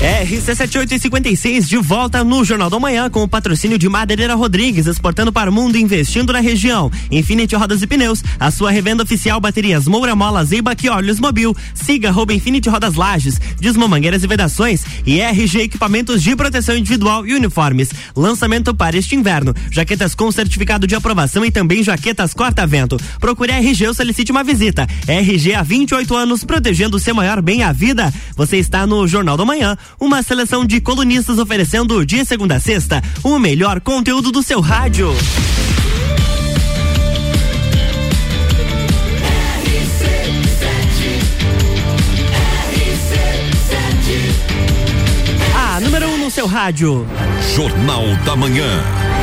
RC7856 de volta no Jornal da Manhã com o patrocínio de Madeireira Rodrigues, exportando para o mundo e investindo na região. Infinity Rodas e Pneus, a sua revenda oficial baterias Moura Mola, Zeiba e Olhos Mobil. Siga arroba Rodas Lages, Dismo Mangueiras e Vedações e RG Equipamentos de Proteção Individual e Uniformes. Lançamento para este inverno. Jaquetas com certificado de aprovação e também jaquetas corta-vento. Procure a RG ou solicite uma visita. RG há 28 anos, protegendo o seu maior bem a vida. Você está no Jornal da Manhã uma seleção de colunistas oferecendo de segunda a sexta o melhor conteúdo do seu rádio. A número 1 um no seu rádio. Jornal da Manhã.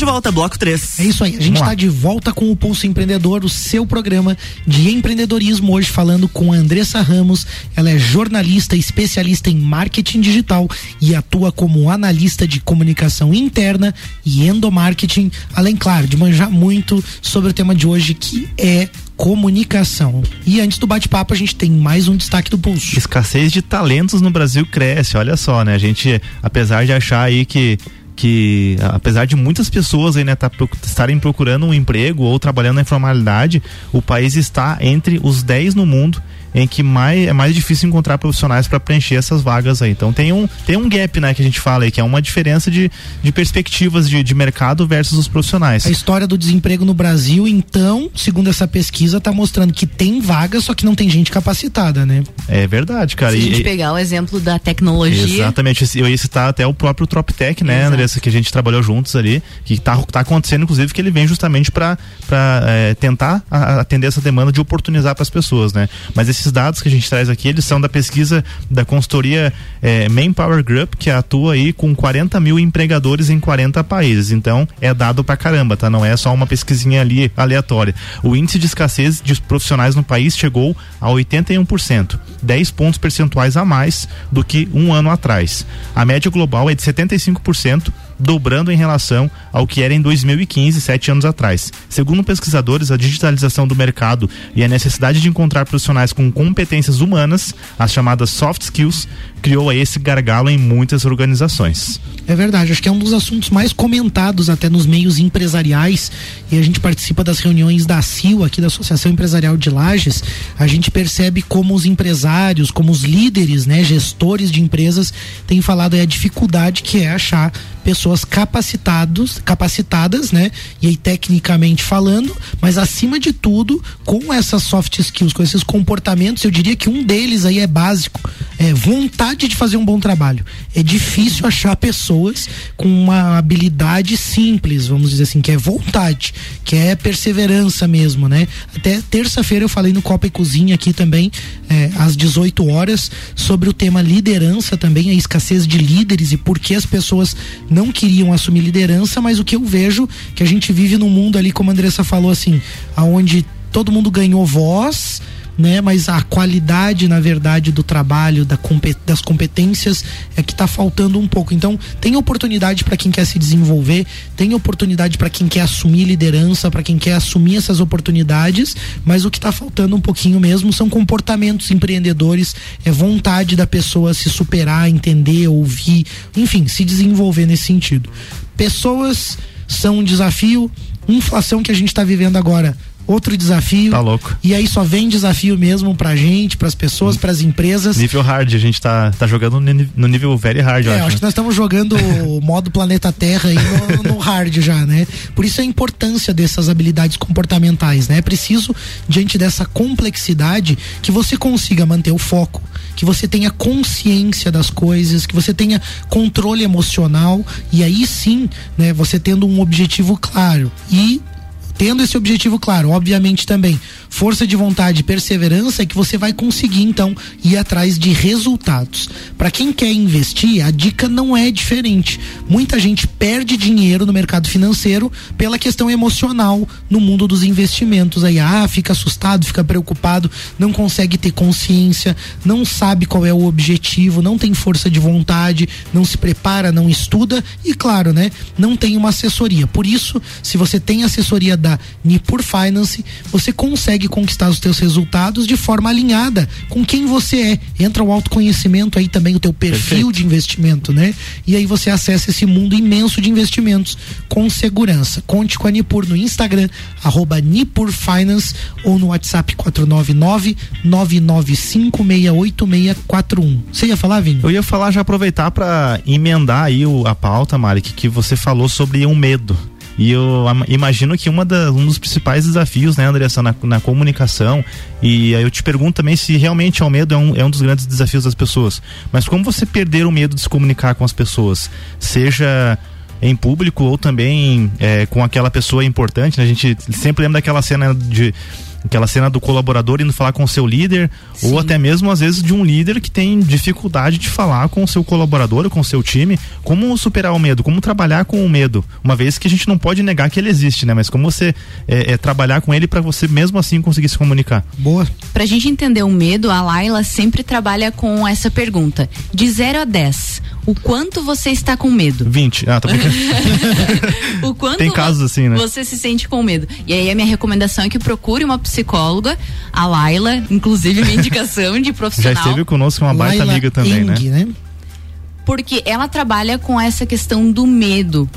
De volta, bloco 3. É isso aí, a gente está de volta com o Pulso Empreendedor, o seu programa de empreendedorismo, hoje falando com a Andressa Ramos. Ela é jornalista, especialista em marketing digital e atua como analista de comunicação interna e endomarketing, além, claro, de manjar muito sobre o tema de hoje que é comunicação. E antes do bate-papo, a gente tem mais um destaque do Pulso. Escassez de talentos no Brasil cresce, olha só, né? A gente, apesar de achar aí que que apesar de muitas pessoas aí, né, tá, estarem procurando um emprego ou trabalhando na informalidade, o país está entre os 10 no mundo em que mais, é mais difícil encontrar profissionais para preencher essas vagas aí. Então tem um, tem um gap, né, que a gente fala aí, que é uma diferença de, de perspectivas de, de mercado versus os profissionais. A história do desemprego no Brasil, então, segundo essa pesquisa, está mostrando que tem vagas, só que não tem gente capacitada, né? É verdade, cara. Se a gente E- pegar o exemplo da tecnologia. Exatamente, esse- eu ia citar até o próprio TropTech, né, Andressa, que a gente trabalhou juntos ali, que tá, tá acontecendo, inclusive, que ele vem justamente para tentar a- a- atender essa demanda de oportunizar para as pessoas, né? Mas esses dados que a gente traz aqui, eles são da pesquisa da consultoria eh, Manpower Group, que atua aí com 40 mil empregadores em 40 países. Então, é dado pra caramba, tá? Não é só uma pesquisinha ali aleatória. O índice de escassez de profissionais no país chegou a 81%, 10 pontos percentuais a mais do que um ano atrás. A média global é de 75%, dobrando em relação ao que era em 2015, sete anos atrás. Segundo pesquisadores, a digitalização do mercado e a necessidade de encontrar profissionais com competências humanas, as chamadas soft skills, criou esse gargalo em muitas organizações. É verdade, acho que é um dos assuntos mais comentados até nos meios empresariais e a gente participa das reuniões da CIL, aqui da Associação Empresarial de Lages, a gente percebe como os empresários, como os líderes, né, gestores de empresas têm falado aí a dificuldade que é achar pessoas capacitados, capacitadas, né, e aí tecnicamente falando, mas acima de tudo, com essas soft skills, com esses comportamentos, eu diria que um deles aí é básico, é vontade de fazer um bom trabalho. É difícil achar pessoas com uma habilidade simples, vamos dizer assim, que é vontade, que é perseverança mesmo, né? Até terça-feira eu falei no Copa e Cozinha aqui também, é, às 18 horas, sobre o tema liderança também, a escassez de líderes e por que as pessoas não queriam assumir liderança, mas o que eu vejo que a gente vive num mundo ali, como a Andressa falou assim, aonde todo mundo ganhou voz, né? Mas a qualidade, na verdade, do trabalho, da das competências é que está faltando um pouco. Então, tem oportunidade para quem quer se desenvolver, tem oportunidade para quem quer assumir liderança, para quem quer assumir essas oportunidades, mas o que está faltando um pouquinho mesmo são comportamentos empreendedores, é vontade da pessoa se superar, entender, ouvir, enfim, se desenvolver nesse sentido. Pessoas são um desafio, inflação que a gente está vivendo agora outro desafio. Tá louco. E aí só vem desafio mesmo pra gente, pras pessoas, pras empresas. Nível hard, a gente tá, tá jogando no nível very hard, eu É, acho. acho né? que nós estamos jogando o modo planeta Terra aí no, no hard já, né? Por isso a importância dessas habilidades comportamentais, né? É preciso, diante dessa complexidade, que você consiga manter o foco, que você tenha consciência das coisas, que você tenha controle emocional e aí sim, né, você tendo um objetivo claro e Tendo esse objetivo claro, obviamente também força de vontade e perseverança é que você vai conseguir então ir atrás de resultados. Para quem quer investir, a dica não é diferente. Muita gente perde dinheiro no mercado financeiro pela questão emocional no mundo dos investimentos. Aí, ah, fica assustado, fica preocupado, não consegue ter consciência, não sabe qual é o objetivo, não tem força de vontade, não se prepara, não estuda e, claro, né, não tem uma assessoria. Por isso, se você tem assessoria da Nipur Finance, você consegue conquistar os teus resultados de forma alinhada com quem você é. Entra o autoconhecimento aí também, o teu perfil de investimento, né? E aí você acessa esse mundo imenso de investimentos com segurança. Conte com a Nipur no Instagram, arroba Nipur Finance ou no WhatsApp 499 995686641. Você ia falar, Vini? Eu ia falar, já aproveitar para emendar aí o- a pauta, Mari, que, que você falou sobre o medo. E eu imagino que uma da- um dos principais desafios, né, Andressa, na, na comunicação, e aí eu te pergunto também se realmente é o medo é um, é um dos grandes desafios das pessoas. Mas como você perder o medo de se comunicar com as pessoas? Seja em público ou também é, com aquela pessoa importante, né? A gente sempre lembra daquela cena de aquela cena do colaborador indo falar com o seu líder ou até mesmo às vezes de um líder que tem dificuldade de falar com o seu colaborador ou com o seu time, como superar o medo, como trabalhar com o medo, uma vez que a gente não pode negar que ele existe, né? Mas como você é, é, trabalhar com ele para você mesmo assim conseguir se comunicar. Boa. Pra gente entender o medo, a Laila sempre trabalha com essa pergunta: de 0 a 10, o quanto você está com medo? 20. Ah, tá brincando. O quanto Tem casos assim, né? você se sente com medo. E aí a minha recomendação é que procure uma psicóloga, a Laila, inclusive minha indicação de Já profissional. esteve conosco, uma baita Laila amiga também, Eng, né? né? porque ela trabalha com essa questão do medo.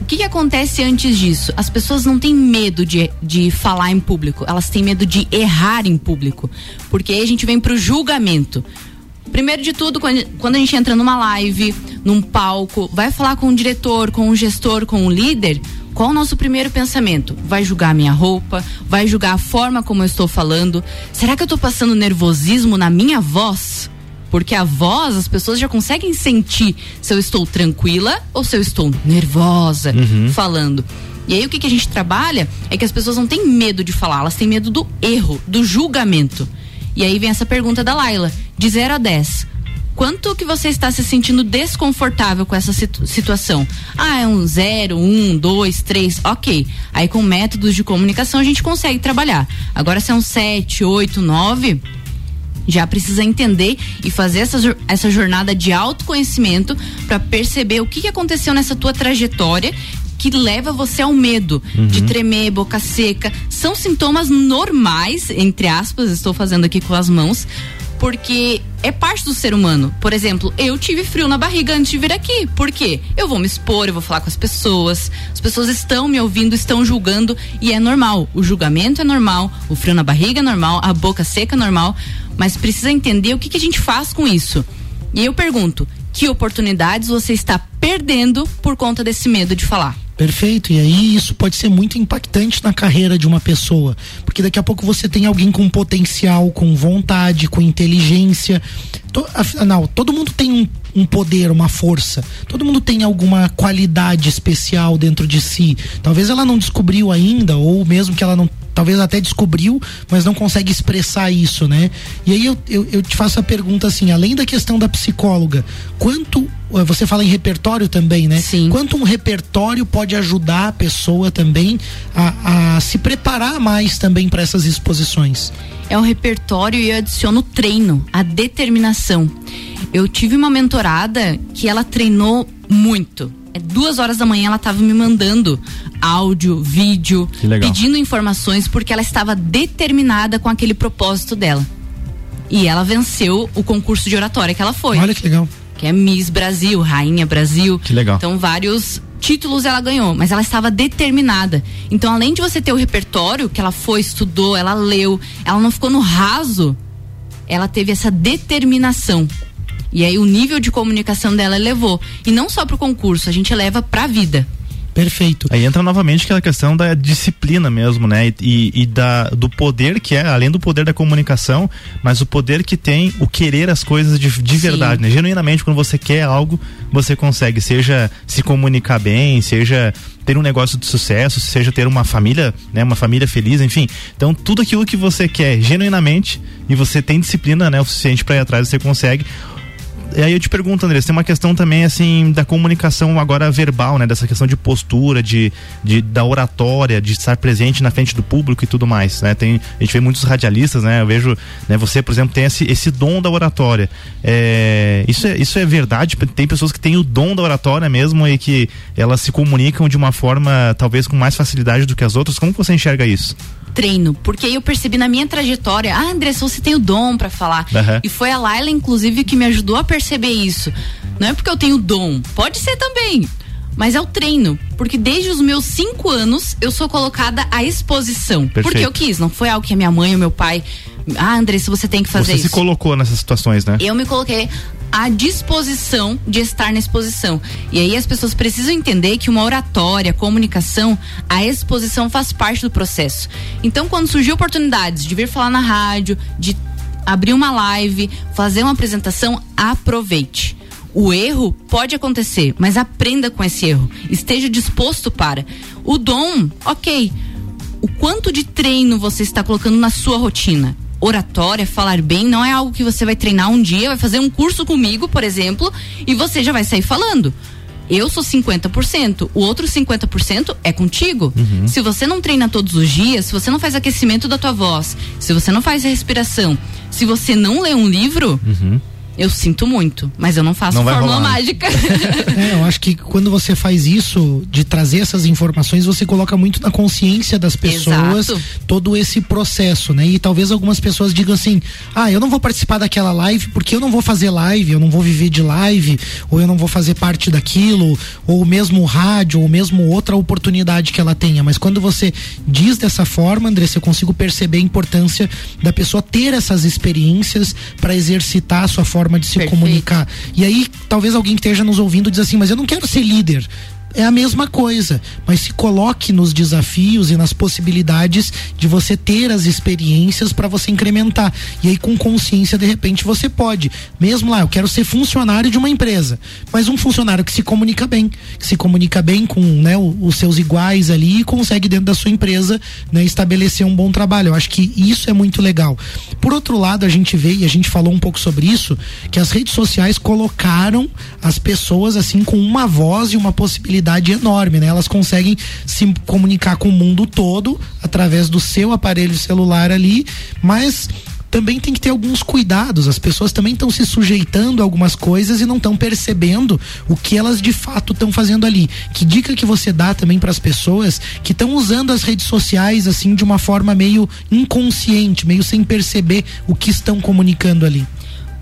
O que, que acontece antes disso? As pessoas não têm medo de, de falar em público, elas têm medo de errar em público. Porque aí a gente vem pro julgamento. Primeiro de tudo, quando, a gente entra numa live, num palco, vai falar com o diretor, com o gestor, com o líder, qual o nosso primeiro pensamento? Vai julgar a minha roupa? Vai julgar a forma como eu estou falando? Será que eu estou passando nervosismo na minha voz? Porque a voz, as pessoas já conseguem sentir se eu estou tranquila ou se eu estou nervosa Uhum. falando. E aí o que, que a gente trabalha é que as pessoas não têm medo de falar, elas têm medo do erro, do julgamento. E aí vem essa pergunta da Laila, de 0 a 10. Quanto que você está se sentindo desconfortável com essa situ- situação? Ah, é um 0, 1, 2, 3, ok. Aí com métodos de comunicação a gente consegue trabalhar. Agora se é um 7, 8, 9, já precisa entender e fazer essa, essa jornada de autoconhecimento para perceber o que, que aconteceu nessa tua trajetória que leva você ao medo de tremer, boca seca. São sintomas normais, entre aspas, estou fazendo aqui com as mãos, porque é parte do ser humano. Por exemplo, eu tive frio na barriga antes de vir aqui. Por quê? Eu vou me expor, eu vou falar com as pessoas. As pessoas estão me ouvindo, estão julgando e é normal. O julgamento é normal, o frio na barriga é normal, a boca seca é normal, mas precisa entender o que, que a gente faz com isso. E eu pergunto: que oportunidades você está perdendo por conta desse medo de falar? Perfeito. E aí isso pode ser muito impactante na carreira de uma pessoa, porque daqui a pouco você tem alguém com potencial, com vontade, com inteligência. Afinal, todo mundo tem um, um poder, uma força. Todo mundo tem alguma qualidade especial dentro de si. Talvez ela não descobriu ainda, ou mesmo que ela não talvez até descobriu, mas não consegue expressar isso, né? E aí eu, eu, eu te faço a pergunta assim, além da questão da psicóloga, quanto eh, você fala em repertório também, né? Sim. Quanto um repertório pode ajudar a pessoa também a, a se preparar mais também para essas exposições? É o repertório e eu adiciono o treino, a determinação. Eu tive uma mentorada que ela treinou muito. É duas horas da manhã ela estava me mandando áudio, vídeo, pedindo informações porque ela estava determinada com aquele propósito dela. E ela venceu o concurso de oratória que ela foi. Olha que legal. Que é Miss Brasil, Rainha Brasil. Que legal. Então, vários títulos ela ganhou, mas ela estava determinada. Então, além de você ter o repertório, que ela foi, estudou, ela leu, ela não ficou no raso, ela teve essa determinação. E aí o nível de comunicação dela elevou. E não só pro concurso, a gente leva pra vida. Perfeito. Aí entra novamente aquela questão da disciplina mesmo, né? E, e da, do poder que é, além do poder da comunicação, mas o poder que tem o querer as coisas de, de verdade, né? Genuinamente, quando você quer algo, você consegue, seja se comunicar bem, seja ter um negócio de sucesso, seja ter uma família, né? Uma família feliz, enfim. Então, tudo aquilo que você quer genuinamente e você tem disciplina, né? O suficiente para ir atrás, você consegue. E aí eu te pergunto, André, tem uma questão também assim da comunicação agora verbal, né? Dessa questão de postura, de, de da oratória, de estar presente na frente do público e tudo mais, né? Tem, a gente vê muitos radialistas, né? Eu vejo, né? Você, por exemplo, tem esse, esse dom da oratória. É, isso, é, isso é verdade? Tem pessoas que têm o dom da oratória mesmo e que elas se comunicam de uma forma talvez com mais facilidade do que as outras. Como você enxerga isso? Treino, porque aí eu percebi na minha trajetória, ah, Andressa, você tem o dom pra falar. Aham. E foi a Laila, inclusive, que me ajudou a perceber isso. Não é porque eu tenho dom, pode ser também. Mas é o treino, porque desde os meus cinco anos eu sou colocada à exposição. Porque Perfeito. eu quis, não foi algo que a minha mãe ou meu pai. Ah, Andressa, você tem que fazer você isso. se colocou nessas situações, né? Eu me coloquei à disposição de estar na exposição. E aí as pessoas precisam entender que uma oratória, comunicação, a exposição faz parte do processo. Então, quando surgiu oportunidades de vir falar na rádio, de abrir uma live, fazer uma apresentação, aproveite. O erro pode acontecer, mas aprenda com esse erro. Esteja disposto para. O dom, ok. O quanto de treino você está colocando na sua rotina? Oratória, falar bem, não é algo que você vai treinar um dia, vai fazer um curso comigo, por exemplo, e você já vai sair falando. Eu sou 50%, o outro 50% é contigo. Se você não treina todos os dias, se você não faz aquecimento da tua voz, se você não faz respiração, se você não lê um livro, Eu sinto muito, mas eu não faço Não fórmula rolar, né? mágica. É, eu acho que quando você faz isso, de trazer essas informações, você coloca muito na consciência das pessoas Exato. todo esse processo, né? E talvez algumas pessoas digam assim: ah, eu não vou participar daquela live porque eu não vou fazer live, eu não vou viver de live, ou eu não vou fazer parte daquilo, ou mesmo rádio, ou mesmo outra oportunidade que ela tenha. Mas quando você diz dessa forma, Andressa, eu consigo perceber a importância da pessoa ter essas experiências para exercitar a sua forma de se comunicar. E aí, talvez alguém que esteja nos ouvindo diz assim, mas eu não quero ser líder. É a mesma coisa, mas se coloque nos desafios e nas possibilidades de você ter as experiências para você incrementar. E aí, com consciência, de repente, você pode. Mesmo lá, eu quero ser funcionário de uma empresa, mas um funcionário que se comunica bem, que se comunica bem com né, os seus iguais ali e consegue, dentro da sua empresa, né, estabelecer um bom trabalho. Eu acho que isso é muito legal. Por outro lado, a gente vê, e a gente falou um pouco sobre isso, que as redes sociais colocaram as pessoas assim com uma voz e uma possibilidade enorme, né? Elas conseguem se comunicar com o mundo todo através do seu aparelho celular ali, mas também tem que ter alguns cuidados. As pessoas também estão se sujeitando a algumas coisas e não estão percebendo o que elas de fato estão fazendo ali. Que dica que você dá também para as pessoas que estão usando as redes sociais assim de uma forma meio inconsciente, meio sem perceber o que estão comunicando ali?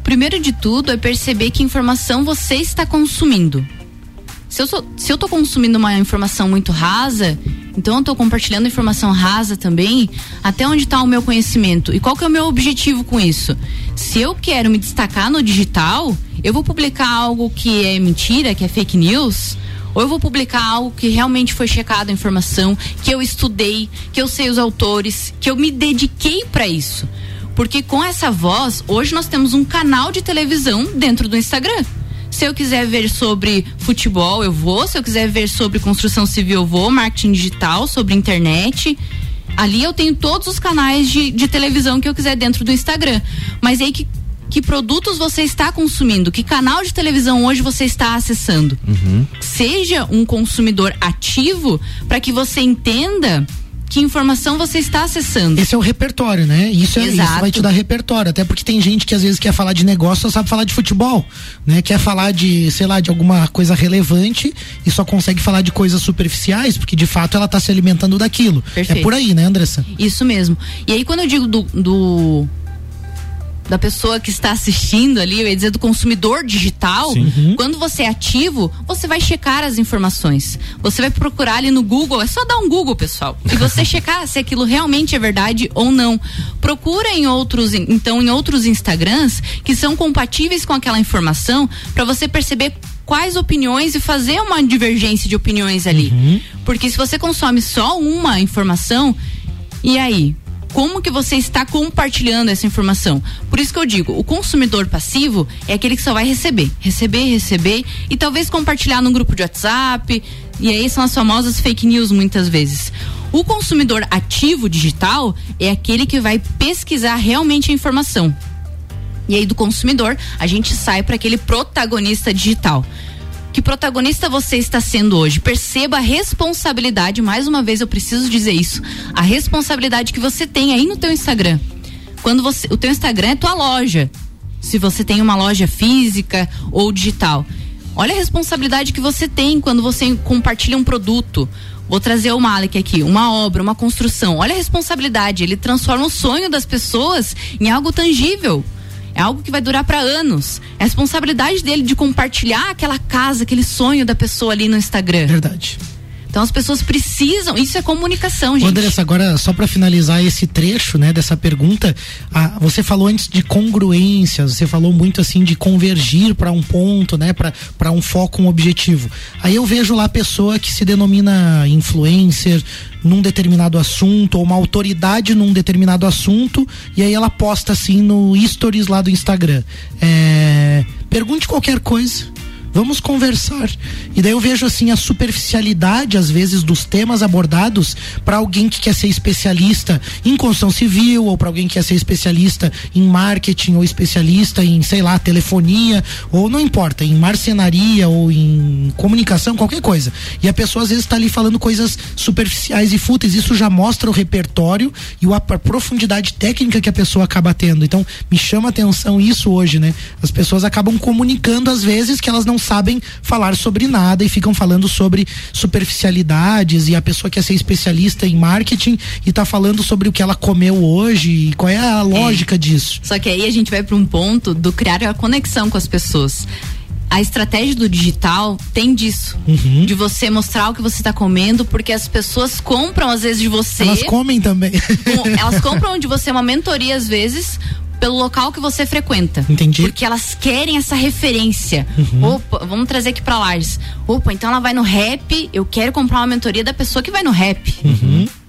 Primeiro de tudo é perceber que informação você está consumindo. Se eu, sou, se eu tô consumindo uma informação muito rasa, então eu tô compartilhando informação rasa também, até onde está o meu conhecimento? E qual que é o meu objetivo com isso? Se eu quero me destacar no digital, eu vou publicar algo que é mentira, que é fake news, ou eu vou publicar algo que realmente foi checado a informação, que eu estudei, que eu sei os autores, que eu me dediquei para isso. Porque com essa voz, hoje nós temos um canal de televisão dentro do Instagram. Se eu quiser ver sobre futebol, eu vou. Se eu quiser ver sobre construção civil, eu vou. Marketing digital, sobre internet. Ali eu tenho todos os canais de, de televisão que eu quiser dentro do Instagram. Mas aí que, que produtos você está consumindo? Que canal de televisão hoje você está acessando? Seja um consumidor ativo para que você entenda que informação você está acessando. Esse é o repertório, né? Isso, é, isso vai te dar repertório. Até porque tem gente que às vezes quer falar de negócio, só sabe falar de futebol, né? Quer falar de, sei lá, de alguma coisa relevante e só consegue falar de coisas superficiais, porque de fato ela tá se alimentando daquilo. Perfeito. É por aí, né, Andressa? Isso mesmo. E aí quando eu digo do, do- da pessoa que está assistindo ali, eu ia dizer do consumidor digital, quando você é ativo, você vai checar as informações. Você vai procurar ali no Google, é só dar um Google, pessoal. E você checar se aquilo realmente é verdade ou não. Procura em outros, então, em outros Instagrams que são compatíveis com aquela informação para você perceber quais opiniões e fazer uma divergência de opiniões ali. Porque se você consome só uma informação, e aí? Como que você está compartilhando essa informação? Por isso que eu digo, o consumidor passivo é aquele que só vai receber, receber, receber e talvez compartilhar num grupo de WhatsApp. E aí são as famosas fake news muitas vezes. O consumidor ativo digital é aquele que vai pesquisar realmente a informação. E aí do consumidor, a gente sai para aquele protagonista digital. Que protagonista você está sendo hoje? Perceba a responsabilidade, mais uma vez eu preciso dizer isso, a responsabilidade que você tem aí no teu Instagram. Quando você, o teu Instagram é tua loja. Se você tem uma loja física ou digital. Olha a responsabilidade que você tem quando você compartilha um produto. Vou trazer o Malik aqui, uma obra, uma construção. Olha a responsabilidade, ele transforma o sonho das pessoas em algo tangível. É algo que vai durar para anos. É a responsabilidade dele de compartilhar aquela casa, aquele sonho da pessoa ali no Instagram. Verdade. Então as pessoas precisam, isso é comunicação, gente. Andressa, agora só para finalizar esse trecho, né, dessa pergunta, ah, você falou antes de congruências, você falou muito assim de convergir para um ponto, né, para um foco, um objetivo. Aí eu vejo lá a pessoa que se denomina influencer num determinado assunto ou uma autoridade num determinado assunto e aí ela posta assim no stories lá do Instagram. É, pergunte qualquer coisa Vamos conversar. E daí eu vejo assim a superficialidade às vezes dos temas abordados para alguém que quer ser especialista em construção civil ou para alguém que quer ser especialista em marketing ou especialista em, sei lá, telefonia ou não importa, em marcenaria ou em comunicação, qualquer coisa. E a pessoa às vezes está ali falando coisas superficiais e fúteis. Isso já mostra o repertório e a profundidade técnica que a pessoa acaba tendo. Então, me chama atenção isso hoje, né? As pessoas acabam comunicando às vezes que elas não sabem falar sobre nada e ficam falando sobre superficialidades e a pessoa quer ser especialista em marketing e tá falando sobre o que ela comeu hoje e qual é a lógica É. disso. Só que aí a gente vai para um ponto do criar a conexão com as pessoas. A estratégia do digital tem disso. Uhum. De você mostrar o que você está comendo, porque as pessoas compram às vezes de você. Elas comem também. com- elas compram de você uma mentoria às vezes pelo local que você frequenta. Entendi. Porque elas querem essa referência. Uhum. Opa, vamos trazer aqui pra Lages. Opa, então ela vai no rap, eu quero comprar uma mentoria da pessoa que vai no rap.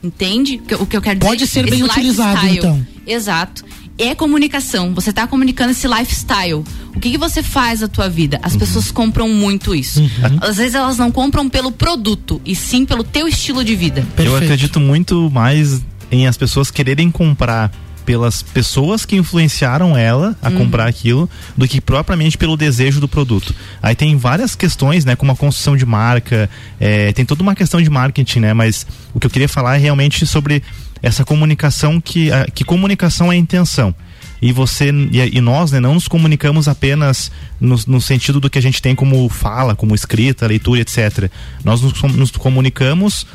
Entende o que- o que eu quero dizer? Pode ser bem utilizado, lifestyle. então. Exato. É comunicação. Você tá comunicando esse lifestyle. O que, que você faz na tua vida? As pessoas compram muito isso. Uhum. Às vezes elas não compram pelo produto, e sim pelo teu estilo de vida. Eu acredito muito mais em as pessoas quererem comprar pelas pessoas que influenciaram ela a Uhum. comprar aquilo do que propriamente pelo desejo do produto. Aí tem várias questões, né, como a construção de marca, é, tem toda uma questão de marketing, né, mas o que eu queria falar é realmente sobre essa comunicação que a- que comunicação é intenção e você e, nós né, não nos comunicamos apenas no, no sentido do que a gente tem como fala, como escrita, leitura, etc. Nós nos, nos comunicamos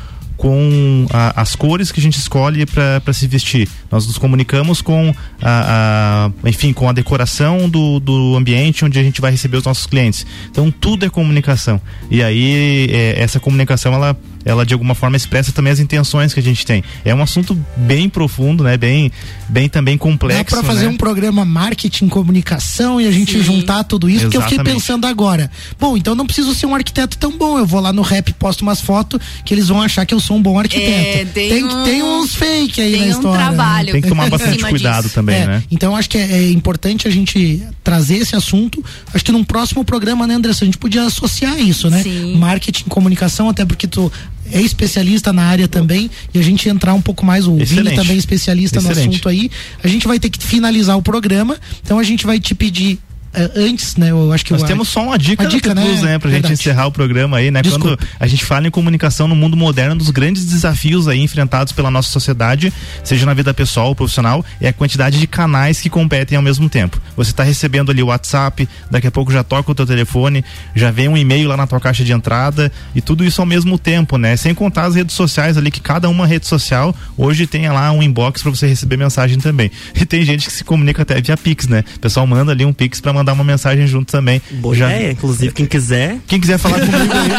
com a- as cores que a gente escolhe para se vestir. Nós nos comunicamos com a, a- enfim, com a decoração do, do ambiente onde a gente vai receber os nossos clientes. Então tudo é comunicação. E aí é, essa comunicação ela ela de alguma forma expressa também as intenções que a gente tem. É um assunto bem profundo, né? Bem, bem também complexo. Dá pra fazer né? um programa marketing, comunicação e a gente juntar tudo isso, porque eu fiquei Exatamente. pensando agora. Bom, então não preciso ser um arquiteto tão bom. Eu vou lá no rap, posto umas fotos que eles vão achar que eu sou um bom arquiteto. É, tem tem, um- tem uns fake aí tem na um história. né? trabalho Tem que tomar bastante cuidado também, É, né? Então acho que é, é importante a gente trazer esse assunto. Acho que num próximo programa, né, Andressa, a gente podia associar isso, né? Sim. Marketing, comunicação, até porque tu é especialista na área também e a gente entrar um pouco mais, o Vini Excelente. também é especialista no Excelente. assunto aí. A gente vai ter que finalizar o programa, então a gente vai te pedir antes, né? Eu acho que Nós temos só uma dica, uma dica, Plus, né? né? Pra Verdade. gente encerrar o programa aí, né? Desculpa. Quando a gente fala em comunicação no mundo moderno, um dos grandes desafios aí enfrentados pela nossa sociedade, seja na vida pessoal ou profissional, é a quantidade de canais que competem ao mesmo tempo. Você está recebendo ali o WhatsApp, daqui a pouco já toca o teu telefone, já vem um e-mail lá na tua caixa de entrada e tudo isso ao mesmo tempo, né? Sem contar as redes sociais ali, que cada uma rede social hoje tem lá um inbox para você receber mensagem também. E tem gente que se comunica até via Pix, né? O pessoal manda ali um Pix para mandar uma mensagem junto também. Boa ideia, inclusive, quem quiser. Quem quiser falar comigo aí.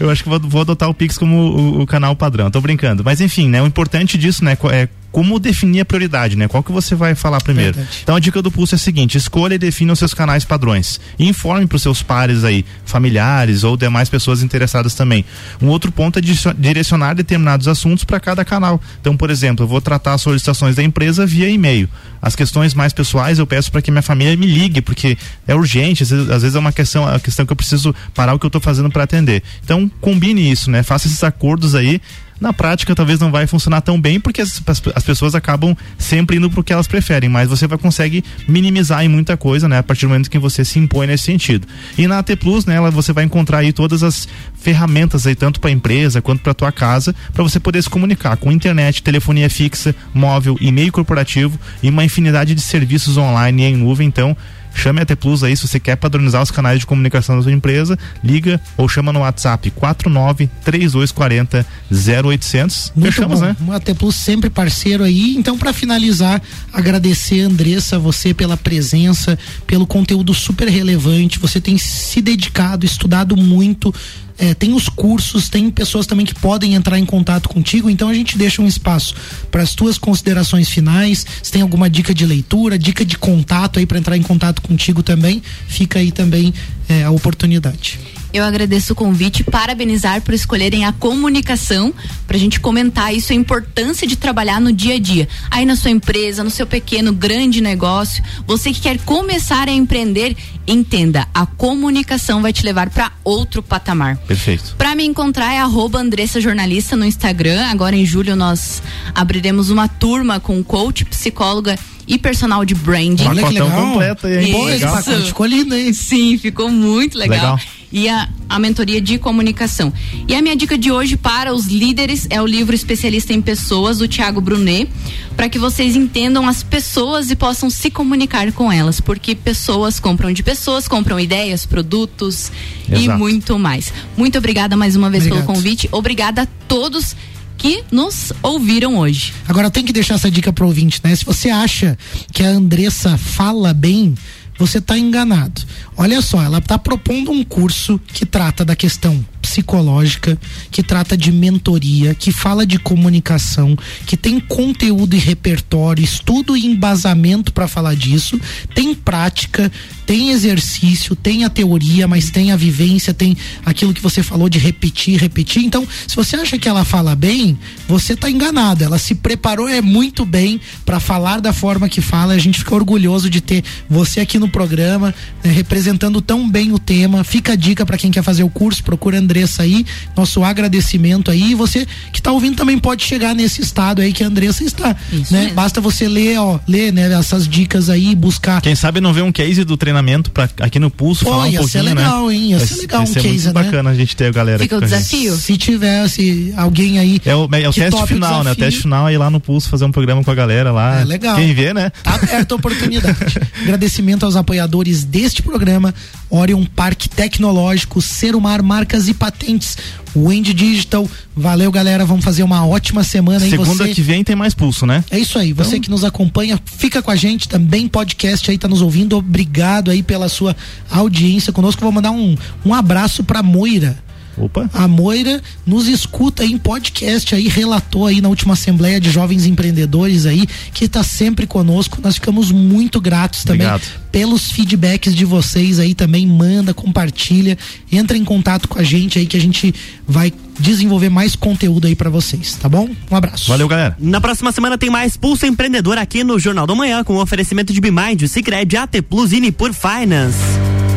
eu acho que vou, vou adotar o Pix como o, o canal padrão. Tô brincando. Mas enfim, né? O importante disso, né? É como definir a prioridade, né? Qual que você vai falar primeiro? Verdade. Então a dica do pulso é a seguinte: escolha e defina os seus canais padrões. E informe para os seus pares aí, familiares ou demais pessoas interessadas também. Um outro ponto é direcio- direcionar determinados assuntos para cada canal. Então, por exemplo, eu vou tratar as solicitações da empresa via e-mail. As questões mais pessoais eu peço para que minha família me ligue, porque é urgente, às vezes, às vezes é uma questão, a questão que eu preciso parar o que eu estou fazendo para atender. Então, combine isso, né? Faça esses acordos aí na prática talvez não vai funcionar tão bem porque as, as, as pessoas acabam sempre indo pro que elas preferem, mas você vai consegue minimizar em muita coisa, né? A partir do momento que você se impõe nesse sentido. E na AT Plus, né, ela, você vai encontrar aí todas as ferramentas aí tanto para empresa quanto para tua casa, para você poder se comunicar com internet, telefonia fixa, móvel, e-mail corporativo e uma infinidade de serviços online e em nuvem, então Chame a T Plus aí se você quer padronizar os canais de comunicação da sua empresa, liga ou chama no WhatsApp 49 3240 0800. Muito Fechamos, bom. né? O AT Plus sempre parceiro aí. Então, para finalizar, agradecer, Andressa, você pela presença, pelo conteúdo super relevante. Você tem se dedicado, estudado muito. É, tem os cursos, tem pessoas também que podem entrar em contato contigo, então a gente deixa um espaço para as tuas considerações finais. Se tem alguma dica de leitura, dica de contato aí para entrar em contato contigo também, fica aí também é, a oportunidade. Eu agradeço o convite, parabenizar por escolherem a comunicação para a gente comentar isso, a importância de trabalhar no dia a dia. Aí na sua empresa, no seu pequeno, grande negócio, você que quer começar a empreender, entenda, a comunicação vai te levar para outro patamar. Perfeito. Para me encontrar é arroba Andressa Jornalista no Instagram. Agora em julho nós abriremos uma turma com coach, psicóloga e personal de branding. Olha que legal. completo aí? Pô, esse Legal. pacote ficou lindo, hein? Sim, ficou muito legal. Legal. E a, a mentoria de comunicação. E a minha dica de hoje para os líderes é o livro Especialista em Pessoas, do Tiago Brunet, para que vocês entendam as pessoas e possam se comunicar com elas, porque pessoas compram de pessoas, compram ideias, produtos e Exato. muito mais. Muito obrigada mais uma vez Obrigado. pelo convite. Obrigada a todos que nos ouviram hoje. Agora tem que deixar essa dica pro ouvinte, né? Se você acha que a Andressa fala bem, você tá enganado. Olha só, ela tá propondo um curso que trata da questão psicológica, que trata de mentoria, que fala de comunicação, que tem conteúdo e repertório, estudo e embasamento para falar disso, tem prática, tem exercício, tem a teoria, mas tem a vivência, tem aquilo que você falou de repetir, repetir. Então, se você acha que ela fala bem, você tá enganado. Ela se preparou é muito bem para falar da forma que fala. A gente fica orgulhoso de ter você aqui no programa, né, representando tão bem o tema. Fica a dica para quem quer fazer o curso, procura a Andressa aí. Nosso agradecimento aí. E você que tá ouvindo também pode chegar nesse estado aí que a Andressa está, né? Basta você ler, ó, ler, né, essas dicas aí, buscar Quem sabe não vê um case do treinamento pra, aqui no Pulso, Pô, falar um ia pouquinho, ser legal, né? hein? Ia ser legal vai um ser case, muito né? bacana a gente ter a galera Fica o desafio. Se tiver se alguém aí. É o, é o que teste tope o final, né? O teste final é ir lá no Pulso fazer um programa com a galera lá. É legal. Quem vê, né? Tá aberta a oportunidade. Agradecimento aos apoiadores deste programa: Orion Parque Tecnológico, Serumar Marcas e Patentes, Wendy Digital. Valeu, galera. Vamos fazer uma ótima semana aí. Segunda você... que vem tem mais Pulso, né? É isso aí, você Então- que nos acompanha, fica com a gente também, podcast aí, tá nos ouvindo. Obrigado aí pela sua audiência conosco. Vou mandar um, um abraço pra Moira. Opa. A Moira nos escuta aí em podcast aí, relatou aí na última Assembleia de Jovens Empreendedores aí, que está sempre conosco. Nós ficamos muito gratos também Obrigado. pelos feedbacks de vocês aí também. Manda, compartilha, entra em contato com a gente aí que a gente vai desenvolver mais conteúdo aí pra vocês, tá bom? Um abraço. Valeu, galera. Na próxima semana tem mais Pulso Empreendedor aqui no Jornal da Manhã com o oferecimento de Bimind, Cicred, AT Plus e Nipur Finance.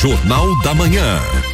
Jornal da Manhã.